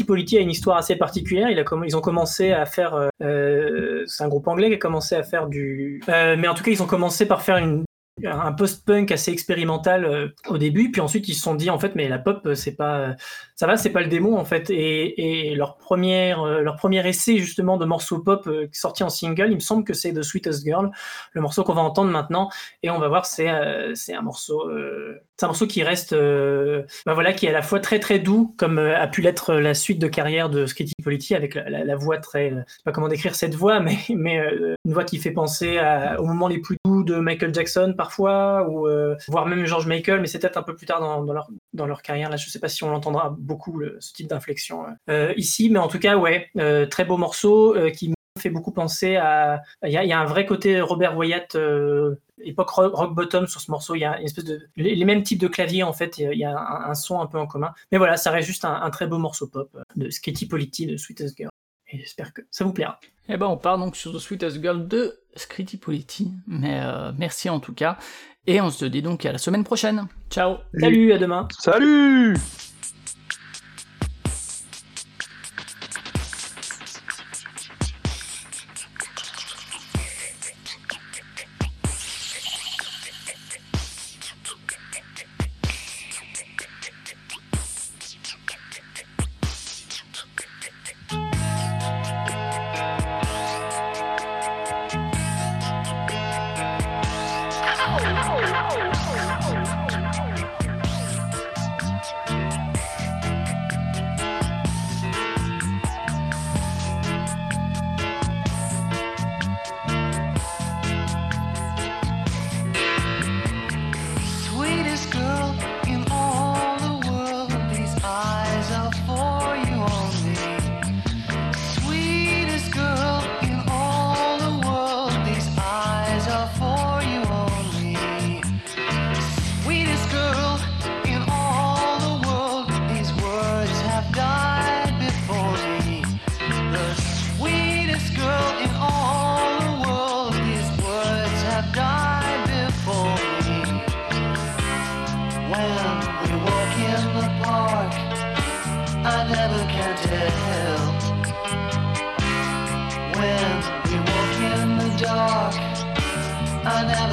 Politique a une histoire assez particulière. Ils ont commencé à faire, euh, euh, c'est un groupe anglais qui a commencé à faire du, euh, mais en tout cas ils ont commencé par faire une un post-punk assez expérimental euh, au début, puis ensuite ils se sont dit en fait mais la pop euh, c'est pas euh, ça va c'est pas le démon en fait. Et, leur première leur premier essai justement de morceau pop sorti en single il me semble que c'est The Sweetest Girl le morceau qu'on va entendre maintenant. Et on va voir c'est un morceau c'est un morceau qui reste bah voilà qui est à la fois très très doux comme a pu l'être la suite de carrière de Skitty Polity avec la, voix très je sais pas comment décrire cette voix mais mais une voix qui fait penser à, aux moments les plus doux de Michael Jackson parfois ou euh, voire même George Michael mais c'est peut-être un peu plus tard dans, leur dans leur carrière là je sais pas si on l'entendra beaucoup ce type d'inflexion euh, ici mais en tout cas ouais euh, très beau morceau euh, qui fait beaucoup penser à. Il y a, un vrai côté Robert Wyatt, euh, époque rock, bottom sur ce morceau. Il y a une espèce de. Les, mêmes types de claviers, en fait. Il y a un, son un peu en commun. Mais voilà, ça reste juste un, très beau morceau pop euh, de Sketty Polity de Sweetest Girl. Et j'espère que ça vous plaira. Eh ben, on part donc sur The Sweetest Girl de Scritti Politi. Mais euh, merci en tout cas. Et on se dit donc à la semaine prochaine. Ciao. Salut, à demain. Salut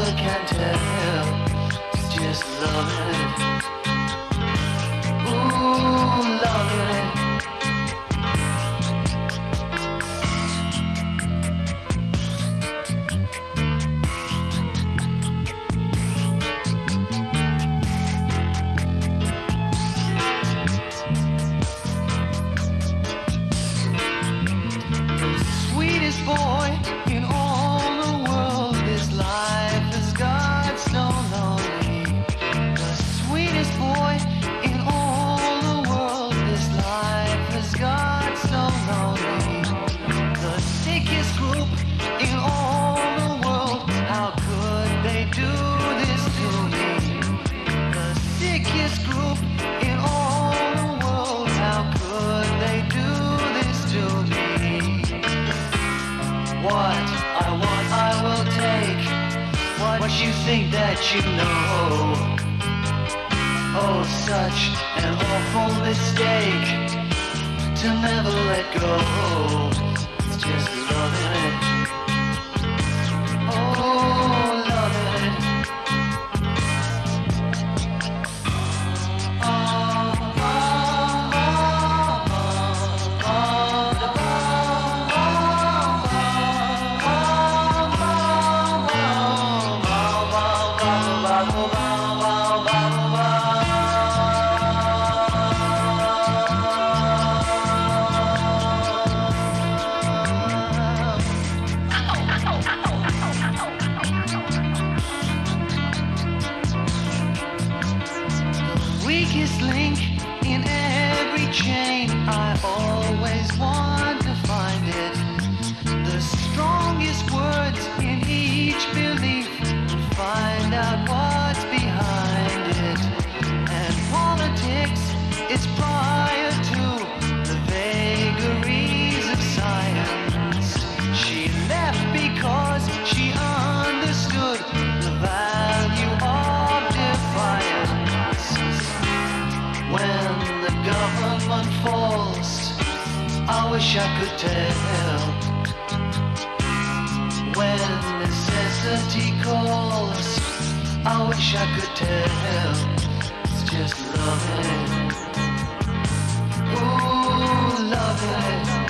never can tell. Just loving it. Think that you know? Oh, such an awful mistake to never let go. Falls, I wish I could tell. When necessity calls, I wish I could tell. It's just loving. Ooh, loving.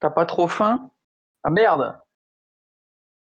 T'as pas trop faim? Ah merde